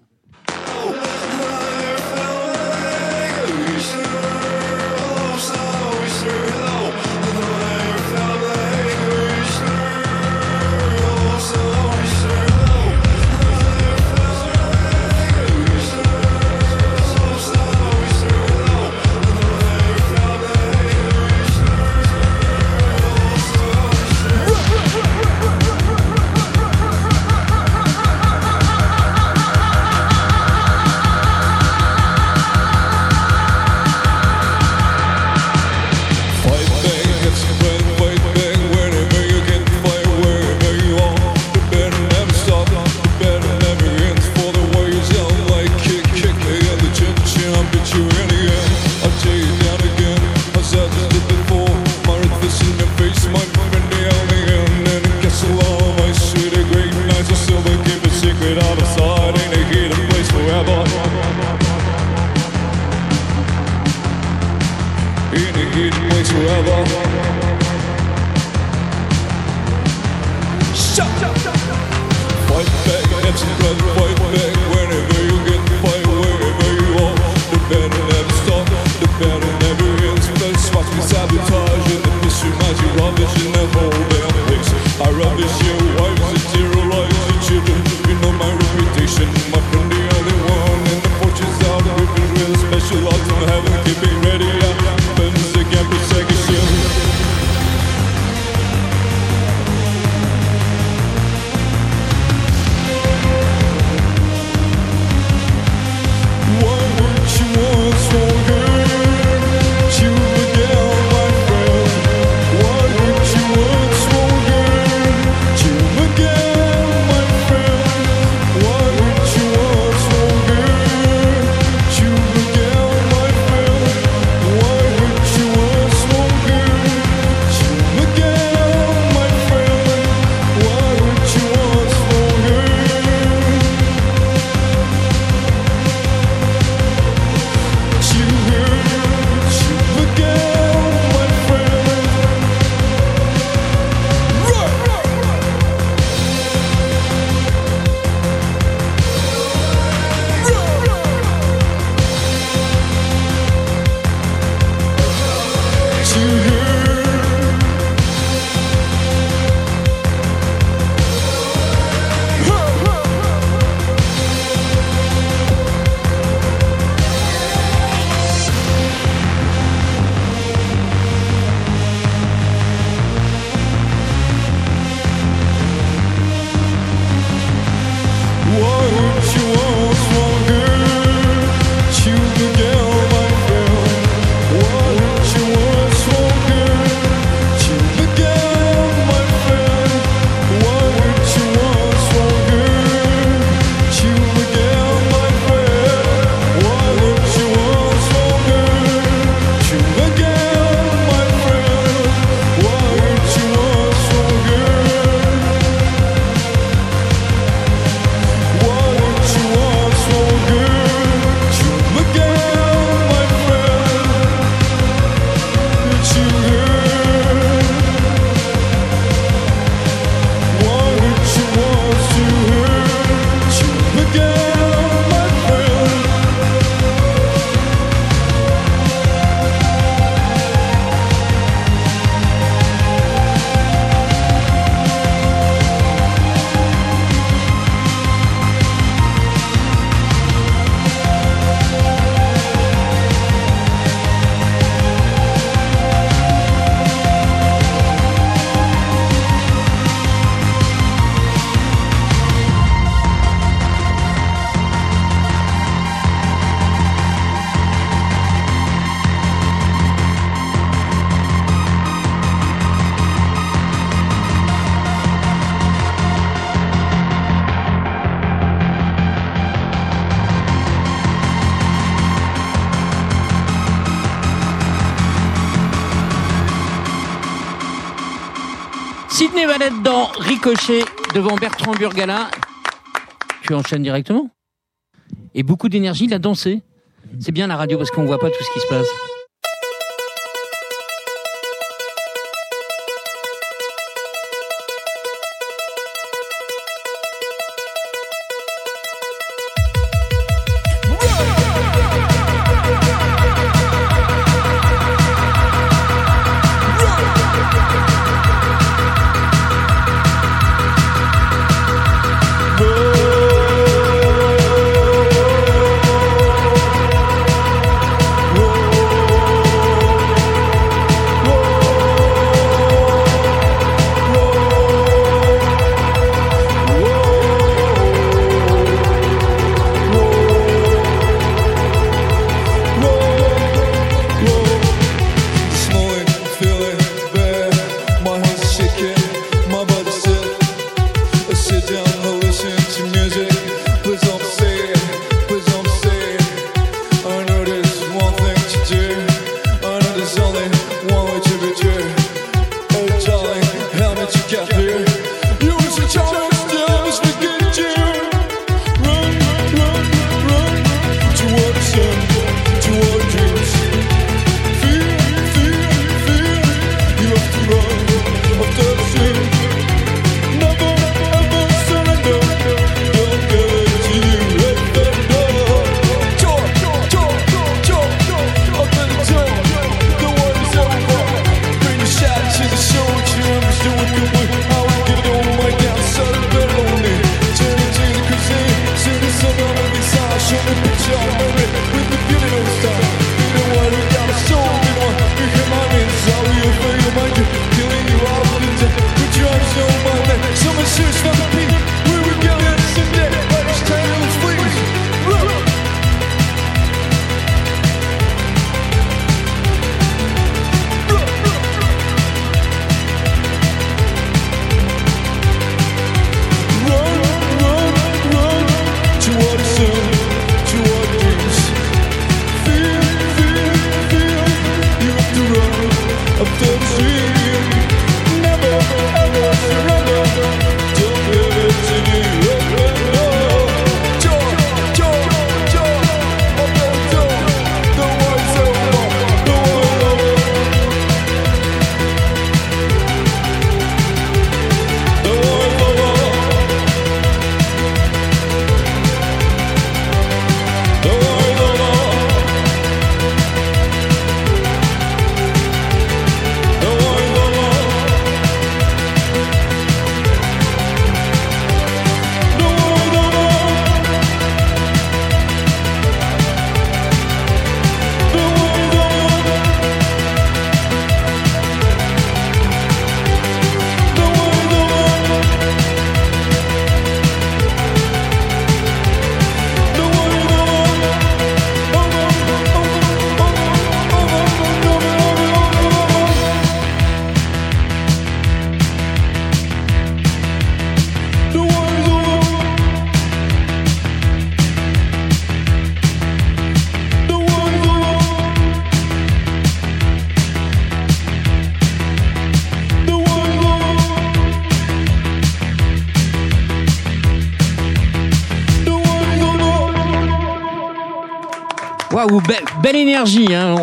Dans Ricochet devant Bertrand Burgala. Tu enchaînes directement Et beaucoup d'énergie, il a dansé. C'est bien la radio parce qu'on voit pas tout ce qui se passe. Belle. Hein.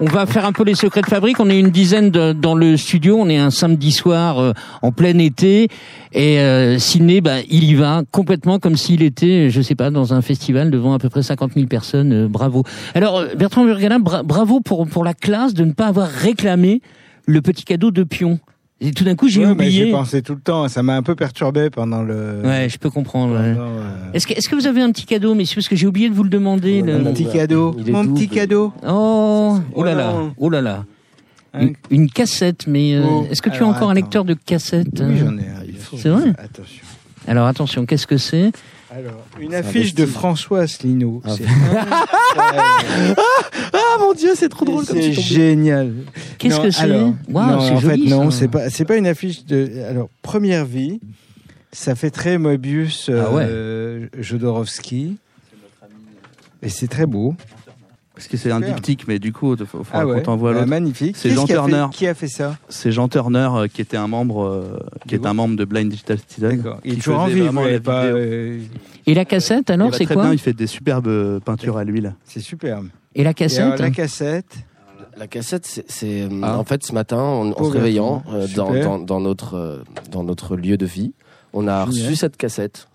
On, va faire un peu les secrets de fabrique. On est une dizaine dans le studio. On est un samedi soir euh, en plein été. Et euh, Sidney, bah, il y va complètement comme s'il était, je sais pas, dans un festival devant à peu près 50 000 personnes. Euh, bravo. Alors, euh, Bertrand Burgala, bra- bravo pour, pour la classe de ne pas avoir réclamé le petit cadeau de pion. Et tout d'un coup, j'ai Ouais, mais oublié. J'y pensé tout le temps. Ça m'a un peu perturbé pendant le. Ouais, je peux comprendre. ouais. euh, Est-ce que, est-ce que vous avez un petit cadeau, messieurs? Parce que j'ai oublié de vous le demander. le- Mon petit cadeau. Est Mon petit cadeau. Oh, oh là Oh là, oh là là. Un- Une, une cassette, mais euh, Oh, est-ce que tu as encore un lecteur de cassette Oui, hein? j'en ai un. il faut- C'est vrai? Attention. Alors attention, qu'est-ce que c'est? Alors, une affiche de François Asselineau. Ah. Incroyable. Ah mon dieu, c'est trop drôle comme C'est génial. Qu'est-ce que c'est en joli. fait, non, c'est pas, c'est pas une affiche de. Alors, première vie, ça fait très Moebius, Ah ouais. euh, Jodorowsky, et c'est très beau. Parce que c'est un diptyque, mais du coup, il faut, faut Ah ouais, qu'on t'envoie bah, l'autre. magnifique. C'est Jean qui a fait- Turner. Qui a fait ça C'est Jean Turner euh, qui était un membre, euh, qui est un membre de Blind Digital Citizen. D'accord. Il est toujours en vie, l'avez pas. euh, Et la cassette, Il alors, va c'est quoi bien, il fait des superbes peintures à l'huile. C'est superbe. Et la Et cassette alors, la cassette. La cassette, c'est, Ah. en fait ce matin, en, en se réveillant garçon. euh, dans, Super. dans, dans notre euh, dans notre lieu de vie, on a Génial. reçu cette cassette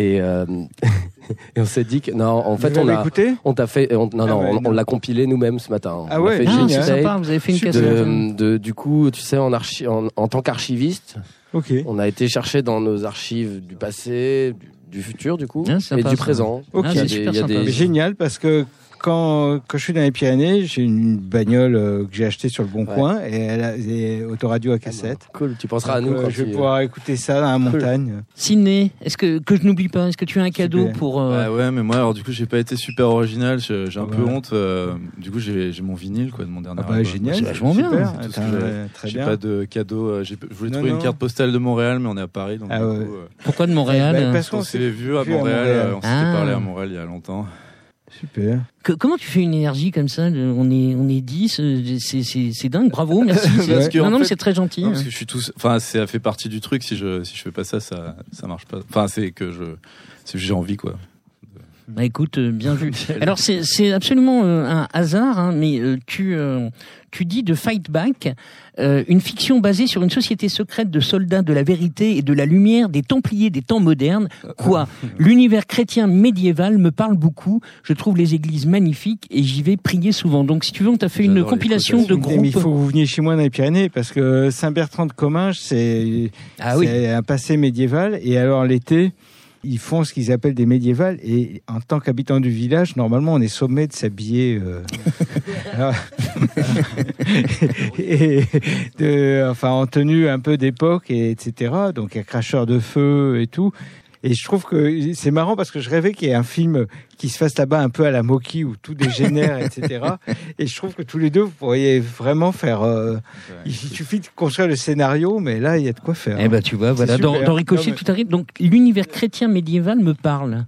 et, euh, et on s'est dit que non, en fait on a écouté? on t'a fait on, non Ah non ouais, on, non. on l'a compilé nous-mêmes ce matin. Ah on ouais, a fait Ah, une sympa, vous avez fait une de, de- du coup, tu sais, en, archi- en, en tant qu'archiviste, Ok. on a été chercher dans nos archives du passé, du, du futur, du coup, Ah, et sympa, du présent. Ok. Ah, Il y a des- y a sympa. des- Mais génial parce que quand, quand je suis dans les Pyrénées, j'ai une bagnole euh, que j'ai achetée sur le Bon Ouais. Coin et elle a des autoradio à cassette. Cool, tu penseras à Donc, nous euh, quand je vais tu- pouvoir écouter ça dans la montagne. Ciné, est-ce que, que je n'oublie pas, est-ce que tu as un cadeau Super. pour. euh, Ouais, ouais, mais moi, alors du coup, j'ai pas été super original. J'ai un Ah peu honte. euh, du coup, j'ai j'ai mon vinyle quoi, de mon dernier Ah bah album. génial, c'est vachement bien. j'ai. pas de cadeau. j'ai- Je voulais Non, trouver non. une carte postale de Montréal, mais on est à Paris. Donc, Ah du ouais. coup, euh, Pourquoi de Montréal Bah, parce on qu'on s'est vu à à Montréal. On s'était Ah. parlé à Montréal il y a longtemps. Super. Que- comment tu fais une énergie comme ça On est on est 10, euh, c'est c'est c'est dingue. Bravo, merci. c'est- Parce que, non non, mais c'est très gentil. Non, parce que je suis tout. Enfin, ça fait partie du truc. Si je si je fais pas ça, ça ça marche pas. Enfin, c'est que je c'est que j'ai envie quoi. Bah écoute, euh, bien vu. Alors c'est c'est absolument euh, un hasard, hein, mais euh, tu euh, tu dis de Fight Back, euh, une fiction basée sur une société secrète de soldats de la vérité et de la lumière des Templiers des temps modernes. Quoi? L'univers chrétien médiéval me parle beaucoup. Je trouve les églises magnifiques et j'y vais prier souvent. Donc si tu veux, on t'a fait une compilation de. Mais il groupes. faut que vous veniez chez moi dans les Pyrénées parce que Saint-Bertrand de Comminges, c'est Ah oui. un passé médiéval. Et alors l'été, ils font ce qu'ils appellent des médiévales. Et en tant qu'habitant du village, normalement, on est sommé de s'habiller. euh, alors- et de, enfin, en tenue un peu d'époque, et etc. Donc, il y a cracheur de feu et tout. Et je trouve que c'est marrant parce que je rêvais qu'il y ait un film qui se fasse là-bas un peu à la Moki où tout dégénère, etc. Et je trouve que tous les deux, vous pourriez vraiment faire. euh, il suffit de construire le scénario, mais là, il y a de quoi faire. Eh ben tu vois, voilà, dans, dans Ricochet Non, mais- tout arrive. Donc l'univers chrétien médiéval me parle.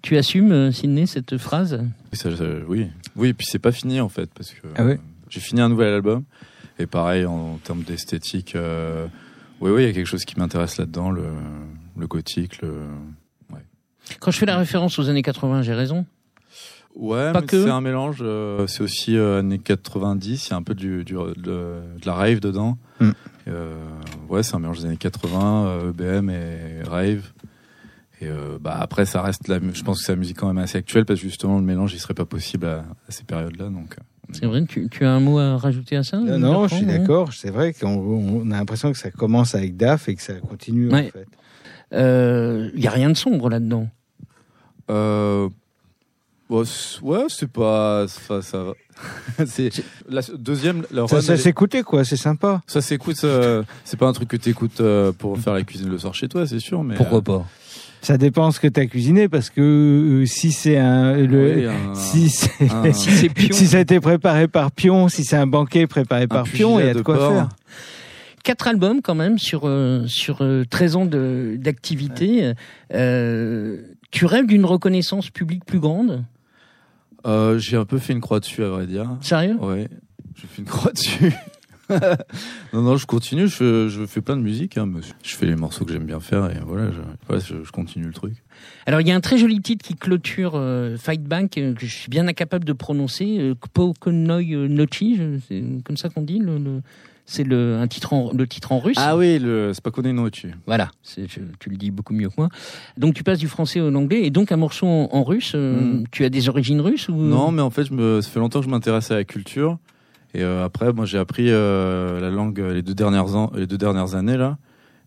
Tu assumes, euh, Sidney, cette phrase? Oui, ça, ça- oui, oui. Et puis c'est pas fini en fait parce que Ah ouais euh, j'ai fini un nouvel album et pareil en, en termes d'esthétique. euh, oui, oui, il y a quelque chose qui m'intéresse là-dedans, le, le gothique, le. Quand je fais la référence aux années 80, j'ai raison. Ouais, Pas mais que. c'est un mélange. euh, c'est aussi euh, années 90. Il y a un peu du, du- de, de la rave dedans. Mm. Euh, ouais, c'est un mélange des années 80, euh, EBM et rave. Et euh, bah après, ça reste la. Je pense que c'est la musique quand même assez actuelle parce que justement le mélange il serait pas possible à, à ces périodes-là. Donc. C'est vrai, tu, tu as un mot à rajouter à ça Non, je suis d'accord. C'est vrai qu'on on a l'impression que ça commence avec DAF et que ça continue Ouais. en fait. Euh, Il y a rien de sombre là-dedans. Euh, bon, c- ouais, c'est pas. Ça, ça va. c'est la deuxième. La Ça, run, ça s'écoutait quoi, c'est sympa. ça s'écoute. euh, c'est pas un truc que t'écoutes euh, pour faire la cuisine le soir chez toi, c'est sûr. Mais Pourquoi euh, pas? Ça dépend ce que tu as cuisiné parce que euh, si c'est un le oui, un- si c'est un- Si c'est Pion. si ça a été préparé par Pion, si c'est un banquet préparé par Pion, il y a de de quoi porc. faire. Quatre albums quand même sur euh, sur euh, 13 ans de- d'activité. Euh, tu rêves d'une reconnaissance publique plus grande? Euh, j'ai un peu fait une croix dessus, à vrai dire. Sérieux? Ouais, j'ai fait une croix dessus. non, non, je continue. Je, je fais plein de musique. Hein, mais je fais les morceaux que j'aime bien faire et voilà, je, ouais, je, je continue le truc. Alors il y a un très joli titre qui clôture euh, Fight euh, que je suis bien incapable de prononcer. Euh, Pokonoi euh, Nochi, c'est comme ça qu'on dit. Le, le- c'est le un titre en, le titre en russe. Ah oui, le c'est pas connu non tu. Voilà, c'est- je- tu le dis beaucoup mieux que moi. Donc tu passes du français au anglais et donc un morceau en, en russe. euh, Mm. Tu as des origines russes ou? Non, mais en fait, je me, ça fait longtemps que je m'intéresse à la culture. Et euh, après, moi, j'ai appris euh, la langue les deux dernières les deux dernières années là.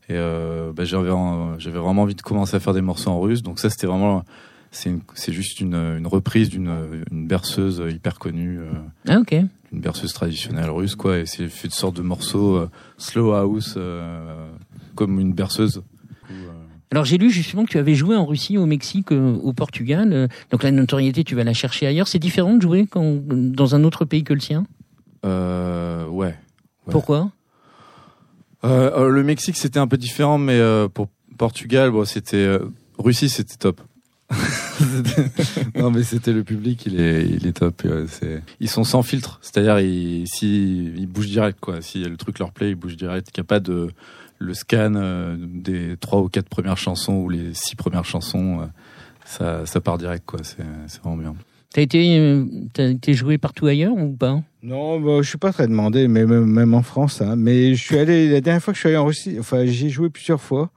Et bah, j'avais, j'avais vraiment envie de commencer à faire des morceaux en russe. Donc ça, c'était vraiment, c'est, juste une, une reprise d'une une berceuse hyper connue, euh, Ah ok. une berceuse traditionnelle russe, quoi. Et c'est fait une sorte de morceau euh, slow house, euh, comme une berceuse. Alors j'ai lu justement que tu avais joué en Russie, au Mexique, au Portugal. Donc la notoriété, tu vas la chercher ailleurs. C'est différent de jouer quand, dans un autre pays que le sien? euh, ouais. Ouais. Pourquoi? Euh, le Mexique, c'était un peu différent, mais pour Portugal, bon, c'était Russie, c'était top. Non, mais c'était le public, il est, il est top. ouais, c'est- Ils sont sans filtre, c'est-à-dire ils, si, ils bougent direct, quoi. Si le truc leur plaît, ils bougent direct. Il n'y a pas de le scan euh, des trois ou quatre premières chansons ou les six premières chansons. euh, ça, ça part direct, quoi. C'est vraiment bien. T'as été, euh, t'as été joué partout ailleurs ou pas? Non, bah, je suis pas très demandé, mais même, même en France. hein. Mais je suis allé la dernière fois que je suis allé en Russie. Enfin, j'y ai joué plusieurs fois.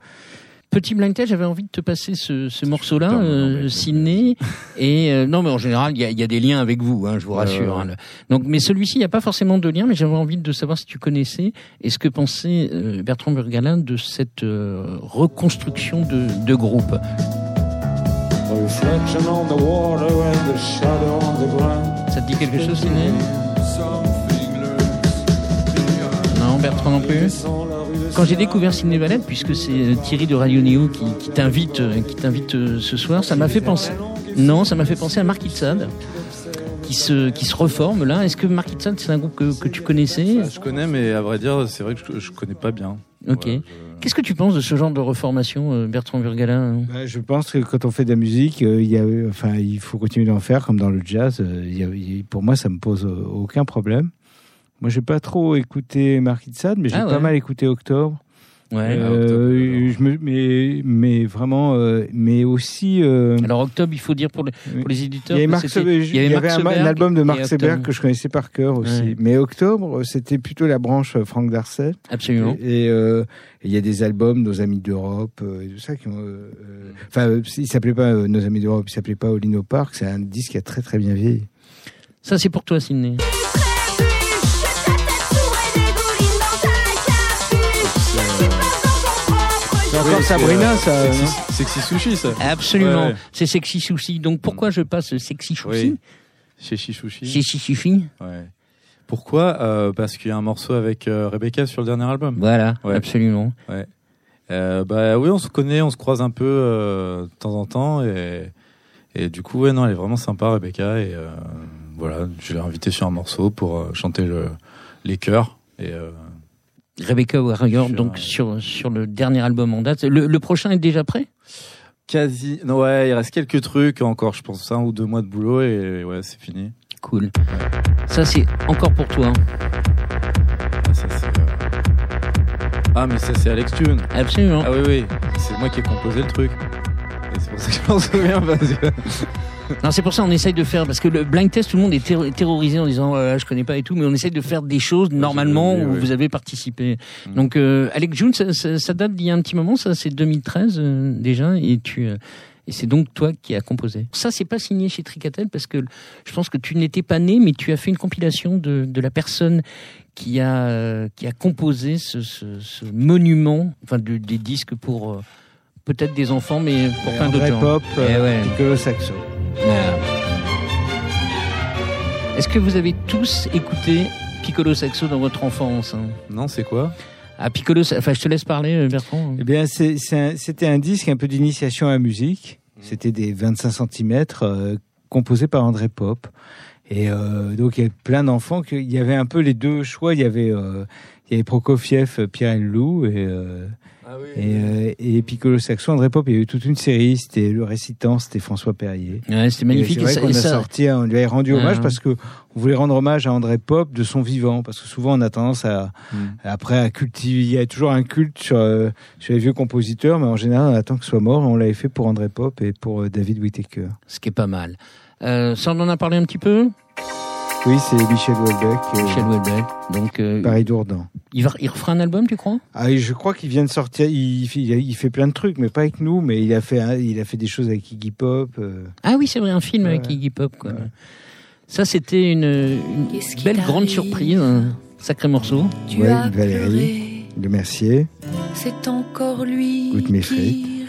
Petit blind test, j'avais envie de te passer ce, ce morceau-là, euh, non, mais- Sydney. Et euh, non, mais en général, il y a, il y a des liens avec vous, hein, je vous rassure. hein, le- Donc, mais celui-ci, il n'y a pas forcément de lien, mais j'avais envie de savoir si tu connaissais et ce que pensait euh, Bertrand Burgalin de cette euh, reconstruction de, de groupe. Reflection on the water and the shadow on the ground. Ça te dit quelque chose, Sydney? Non, Bertrand non plus? Quand j'ai découvert Sydney Valette, puisque c'est euh, Thierry de Radio Néo qui, qui t'invite, euh, qui t'invite euh, ce soir, ça m'a fait penser. Non, ça m'a fait penser à Mark Itzad, qui se, qui se reforme là. Est-ce que Mark Itzad, c'est un groupe que, que tu connaissais? Je connais, mais à vrai dire, c'est vrai que je, je connais pas bien. Ok. Voilà, Qu'est-ce que tu penses de ce genre de reformation, euh, Bertrand Burgalin Bah, je pense que quand on fait de la musique, euh, il y a, enfin, il faut continuer d'en faire comme dans le jazz. euh, il y a- il- pour moi, ça me pose euh, aucun problème. Moi, j'ai pas trop écouté Mark Itzad, mais j'ai Ah ouais. pas mal écouté Octobre. Ouais. Euh, je me, mais, mais vraiment, euh, mais aussi. euh, Alors Octobre, il faut dire pour les, oui. pour les il éditeurs. y avait, Seberg- il y avait, un, album de Octobre. Seberg que je connaissais par cœur aussi. Ouais. Mais Octobre, c'était plutôt la branche euh, Franck Darcet. Absolument. Et et il y a des albums, Nos Amis d'Europe, et tout ça qui ont. Enfin, il s'appelait pas Nos Amis d'Europe, il s'appelait pas Olino Park. C'est un disque qui a très très bien vieilli. Ça, c'est pour toi, Sydney. C'est encore Oui, Sabrina, ça. euh, Sexy, Sexy Sushi, ça. Absolument. Ouais. C'est Sexy Souci. Donc pourquoi je passe Sexy Oui. Chez Chichouchi. Sexy Souci. Ouais. Pourquoi Euh, Parce qu'il y a un morceau avec euh, Rebecca sur le dernier album. Voilà, Ouais. absolument. Euh, bah oui, on se connaît, on se croise un peu euh, de temps en temps et, et du coup, ouais, non, elle est vraiment sympa, Rebecca. Et euh, voilà, je l'ai invitée sur un morceau pour euh, chanter le, les chœurs. Et euh, Rebecca Warrior, Sur- donc sur, sur le dernier album en date. Le, le prochain est déjà prêt? Quasi, non, ouais, il reste quelques trucs encore, je pense un ou deux mois de boulot et ouais, c'est fini. Cool. Ça, c'est encore pour toi. hein. Ah, ça, c'est, euh, ah, mais ça c'est Alex Tune. Absolument. Ah oui, oui, c'est moi qui ai composé le truc. Et c'est pour ça que je m'en souviens parce que. Non, c'est pour ça qu'on essaye de faire, parce que le blind test, tout le monde est terro- terrorisé en disant, euh, je connais pas et tout, mais on essaye de faire des choses normalement oui, où oui. vous avez participé. Mm. Donc, euh, Alex June, ça, ça- ça date d'il y a un petit moment, ça, c'est 2013 euh, déjà, et tu, euh, et c'est donc toi qui as composé. Ça, c'est pas signé chez Tricatel parce que je pense que tu n'étais pas né, mais tu as fait une compilation de, de la personne qui a, euh, qui a composé ce, ce, ce monument, enfin, de- des disques pour euh, peut-être des enfants, mais pour plein d'autres gens. Pop, Eh euh, ouais. Saxo. Est-ce que vous avez tous écouté Piccolo Saxo dans votre enfance hein Non, c'est quoi Ah, Piccolo, enfin, je te laisse parler, euh, Bertrand. Eh bien, un- c'était un, disque un peu d'initiation à la musique. C'était des 25 cm composés par André Pop. Et euh, donc, il y avait plein d'enfants. Il y avait un peu les deux choix. Il y avait, euh, il y avait Prokofiev, Pierre Lou et, euh, et, euh, et Piccolo Saxo. André Pop, il y a eu toute une série. C'était le récitant, c'était François Perrier. Ouais, c'était magnifique. Et Et C'est ça- vrai qu'on et a ça- sorti, on lui a rendu hommage Ouais. parce que on voulait rendre hommage à André Pop de son vivant, parce que souvent on a tendance à Mm. après à cultiver, il y a toujours un culte sur euh, sur les vieux compositeurs, mais en général on attend qu'il soit mort. On l'avait fait pour André Pop et pour euh, David Whittaker. ce qui est pas mal. Euh, ça, on en a parlé un petit peu? Oui, c'est Michel Houellebecq, euh, Michel Houellebecq. Donc, euh, Paris Dourdan. il, va, il refera un album, tu crois? Ah, je crois qu'il vient de sortir. Il, fait- il, a- il fait plein de trucs, mais pas avec nous. Mais il a fait un- il a fait des choses avec Iggy Pop. euh. Ah oui, c'est vrai, un film avec. Iggy Pop. Quoi. Ouais. Ça, c'était une, belle grande surprise. Un sacré morceau. Tu Ouais, as Valérie. pleuré, Le Mercier. c'est encore lui Goûte mes qui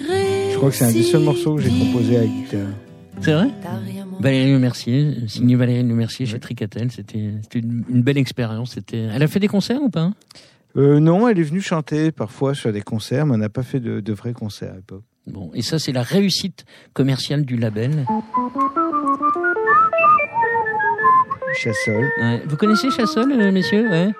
Je crois que c'est un des seuls morceaux que j'ai composé à la guitare. C'est vrai? Valérie Le Mercier, signé Valérie Le Mercier chez Tricatel. C'était une, une belle expérience. C'était. Elle a fait des concerts ou pas? Euh, non, elle est venue chanter parfois sur des concerts, mais on n'a pas fait de, de vrais concerts à l'époque. Bon, et ça, c'est la réussite commerciale du label. Chassol. Ouais. Vous connaissez Chassol, euh, messieurs? Ouais.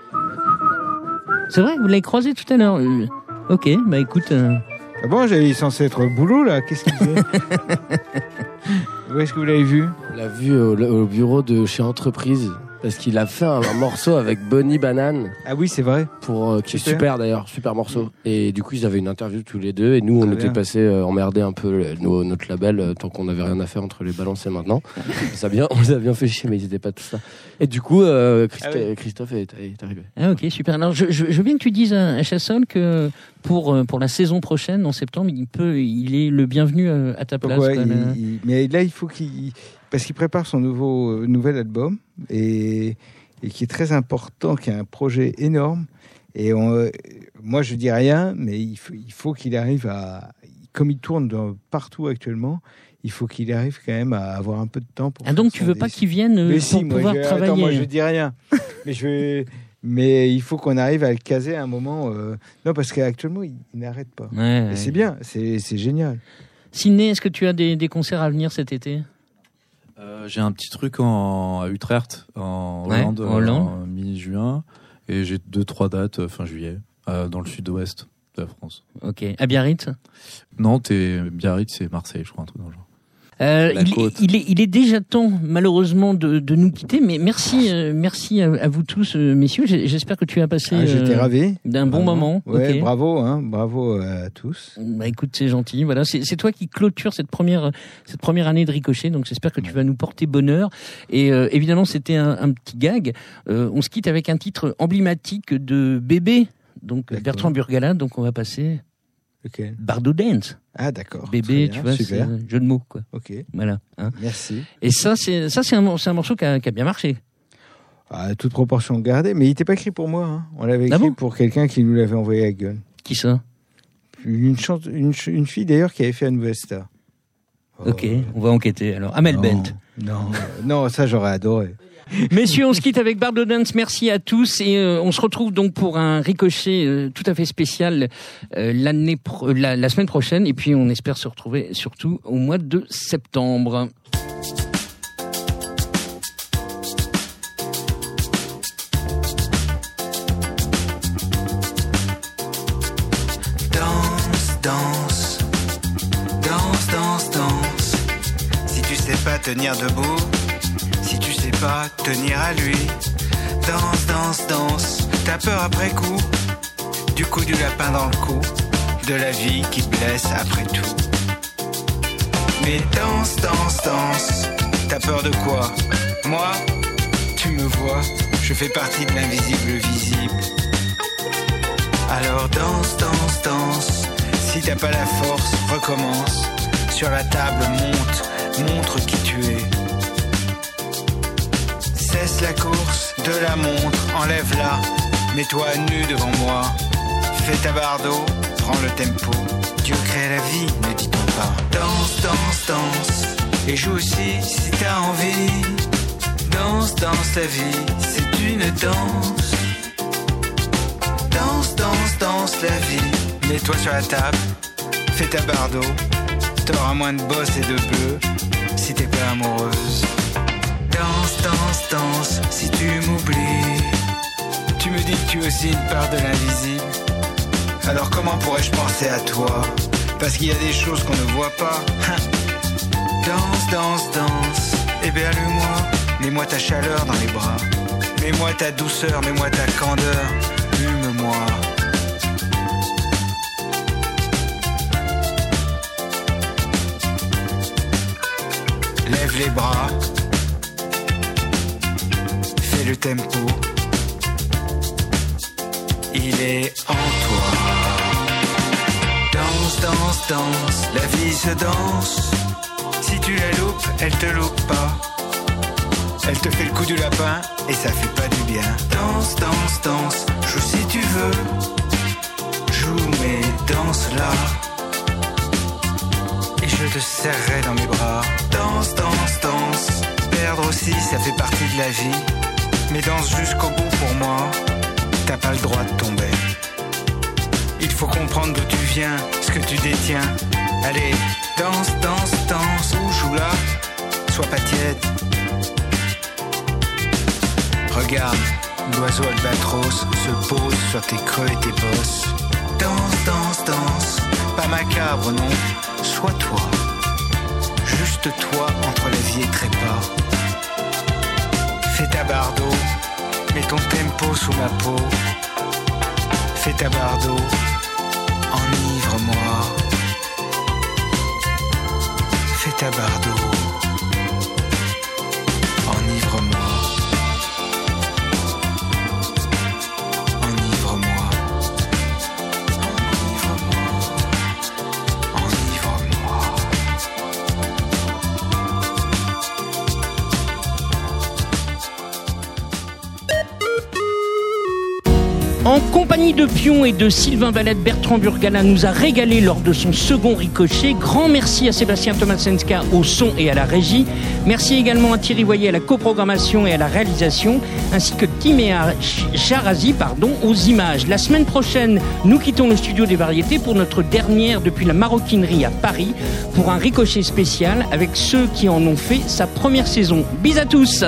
C'est vrai, vous l'avez croisé tout à l'heure. Euh, ok, bah écoute. euh, Ah bon, j'avais censé être au boulot là. Qu'est-ce qu'il fait? Où est-ce que vous l'avez vu? On l'a vu au, au bureau de chez Entreprise. Parce qu'il a fait un, un morceau avec Bonnie Banane. Ah oui, c'est vrai. Pour, euh, qui est Super. d'ailleurs, super morceau. Et du coup, ils avaient une interview tous les deux. Et nous, on Très était bien. passés euh, emmerder un peu le- nos- notre label euh, tant qu'on n'avait rien à faire entre les balances et maintenant. ça a bien, on les a bien fait chier, mais ils étaient pas tout ça. Et du coup, euh, Christ- Ah oui. Christophe est, est arrivé. Ah ok, super. Alors je, je, je veux bien que tu dises à, à Chassol que pour, euh, pour la saison prochaine, en septembre, il, peut, il est le bienvenu euh, à ta place. Pourquoi quoi, il- le- il- Mais là, il faut qu'il. Parce qu'il prépare son nouveau, euh, nouvel album et, et qui est très important, qui a un projet énorme. Et on, euh, moi, je dis rien, mais il faut, il faut qu'il arrive à. Comme il tourne dans- partout actuellement, il faut qu'il arrive quand même à avoir un peu de temps pour. Ah donc tu veux pas qu'il vienne euh, Mais pour si, moi, pouvoir je, travailler attends, moi, je dis rien. mais je vais- Mais il faut qu'on arrive à le caser à un moment. euh, Non, parce qu'actuellement, il, il n'arrête pas. Ouais, c'est bien, c'est génial. Sidney, est-ce que tu as des, des concerts à venir cet été? Euh, J'ai un petit truc en, à Utrecht, en Ouais, Hollande, en mi-juin. Et j'ai deux, trois dates euh, fin juillet, euh, dans le sud-ouest de la France. Ok. À Biarritz? Nantes et Biarritz, c'est Marseille, je crois, un truc dans le genre. Euh, il, est, il est déjà temps, malheureusement, de, de nous quitter. Mais merci, euh, merci à, à vous tous, euh, messieurs. J'espère que tu as passé Ah, euh, ravi. d'un bon Vraiment. moment. Ouais, bravo, hein, bravo à tous. Bah écoute, c'est gentil. Voilà, c'est toi qui clôture cette première cette première année de Ricochet. Donc j'espère que tu vas nous porter bonheur. Et euh, évidemment, c'était un, un petit gag. Euh, on se quitte avec un titre emblématique de bébé. Donc. Bertrand Burgala. Donc on va passer Bardo Dance. Ah, d'accord. Bébé, tu vois, c'est un jeu de mots quoi. Ok, Voilà. hein. merci. Et ça, c'est ça, c'est un, mor- c'est un morceau qui a, qui a bien marché. Ah, toute proportion gardée, mais il n'était pas écrit pour moi. hein. On l'avait Ah écrit bon? pour quelqu'un qui nous l'avait envoyé à Gun. Qui ça? Une, chante, une, une fille d'ailleurs qui avait fait à Nouvelle Star. Oh, Ok, on va enquêter. Alors, Amel Bent. Non, non, ça j'aurais adoré. Messieurs, on se quitte avec Bardo Dance. Merci à tous et euh, on se retrouve donc pour un ricochet euh, tout à fait spécial euh, la, la semaine prochaine et puis on espère se retrouver surtout au mois de septembre. Danse, danse, danse, danse, danse. Si tu sais pas tenir debout, tenir à lui, danse, danse, danse. T'as peur après coup, du coup du lapin dans le cou, de la vie qui blesse après tout. Mais danse, danse, danse. T'as peur de quoi? Moi Tu me vois, je fais partie de l'invisible visible. Alors danse, danse, danse. Si t'as pas la force, recommence. Sur la table, monte, montre qui tu es. La course de la montre, enlève-la. Mets-toi nu devant moi. Fais ta bardo, prends le tempo. Dieu crée la vie, ne dit-on pas. Danse, danse, danse. Et joue aussi si t'as envie. Danse, danse la vie, c'est une danse. Danse, danse, danse la vie. Mets-toi sur la table, fais ta bardo. T'auras moins de boss et de bœufs si t'es pas amoureuse. Danse, danse, danse si tu m'oublies. Tu me dis que tu es aussi une part de l'invisible. Alors comment pourrais-je penser à toi? Parce qu'il y a des choses qu'on ne voit pas. danse, danse, danse. Éberlue-moi, mets-moi ta chaleur dans les bras. Mets-moi ta douceur, mets-moi ta candeur. Hume-moi. Lève les bras. Le tempo. Il est en toi. Danse, danse, danse. La vie se danse. Si tu la loupes, elle te loupe pas. Elle te fait le coup du lapin et ça fait pas du bien. Danse, danse, danse. Joue si tu veux. Joue mais danse là. Et je te serrerai dans mes bras. Danse, danse, danse. Perdre aussi, ça fait partie de la vie. Mais danse jusqu'au bout pour moi. T'as pas le droit de tomber. Il faut comprendre d'où tu viens, ce que tu détiens. Allez, danse, danse, danse, ou joue là. Sois pas tiède. Regarde, l'oiseau albatros se pose sur tes creux et tes bosses. Danse, danse, danse. Pas macabre, non. Sois toi. Juste Porte-toi entre la vie et trépas. Fais ta bardo, mets ton tempo sous ma peau. Fais ta bardo, enivre-moi. Fais ta En compagnie de Pion et de Sylvain Valette, Bertrand Burgala nous a régalé lors de son second ricochet. Grand merci à Sébastien Tomasenska au son et à la régie. Merci également à Thierry Voyer à la coprogrammation et à la réalisation, ainsi que Timéa Charazi pardon, aux images. La semaine prochaine, nous quittons le studio des variétés pour notre dernière depuis la maroquinerie à Paris pour un ricochet spécial avec ceux qui en ont fait sa première saison. Bis à tous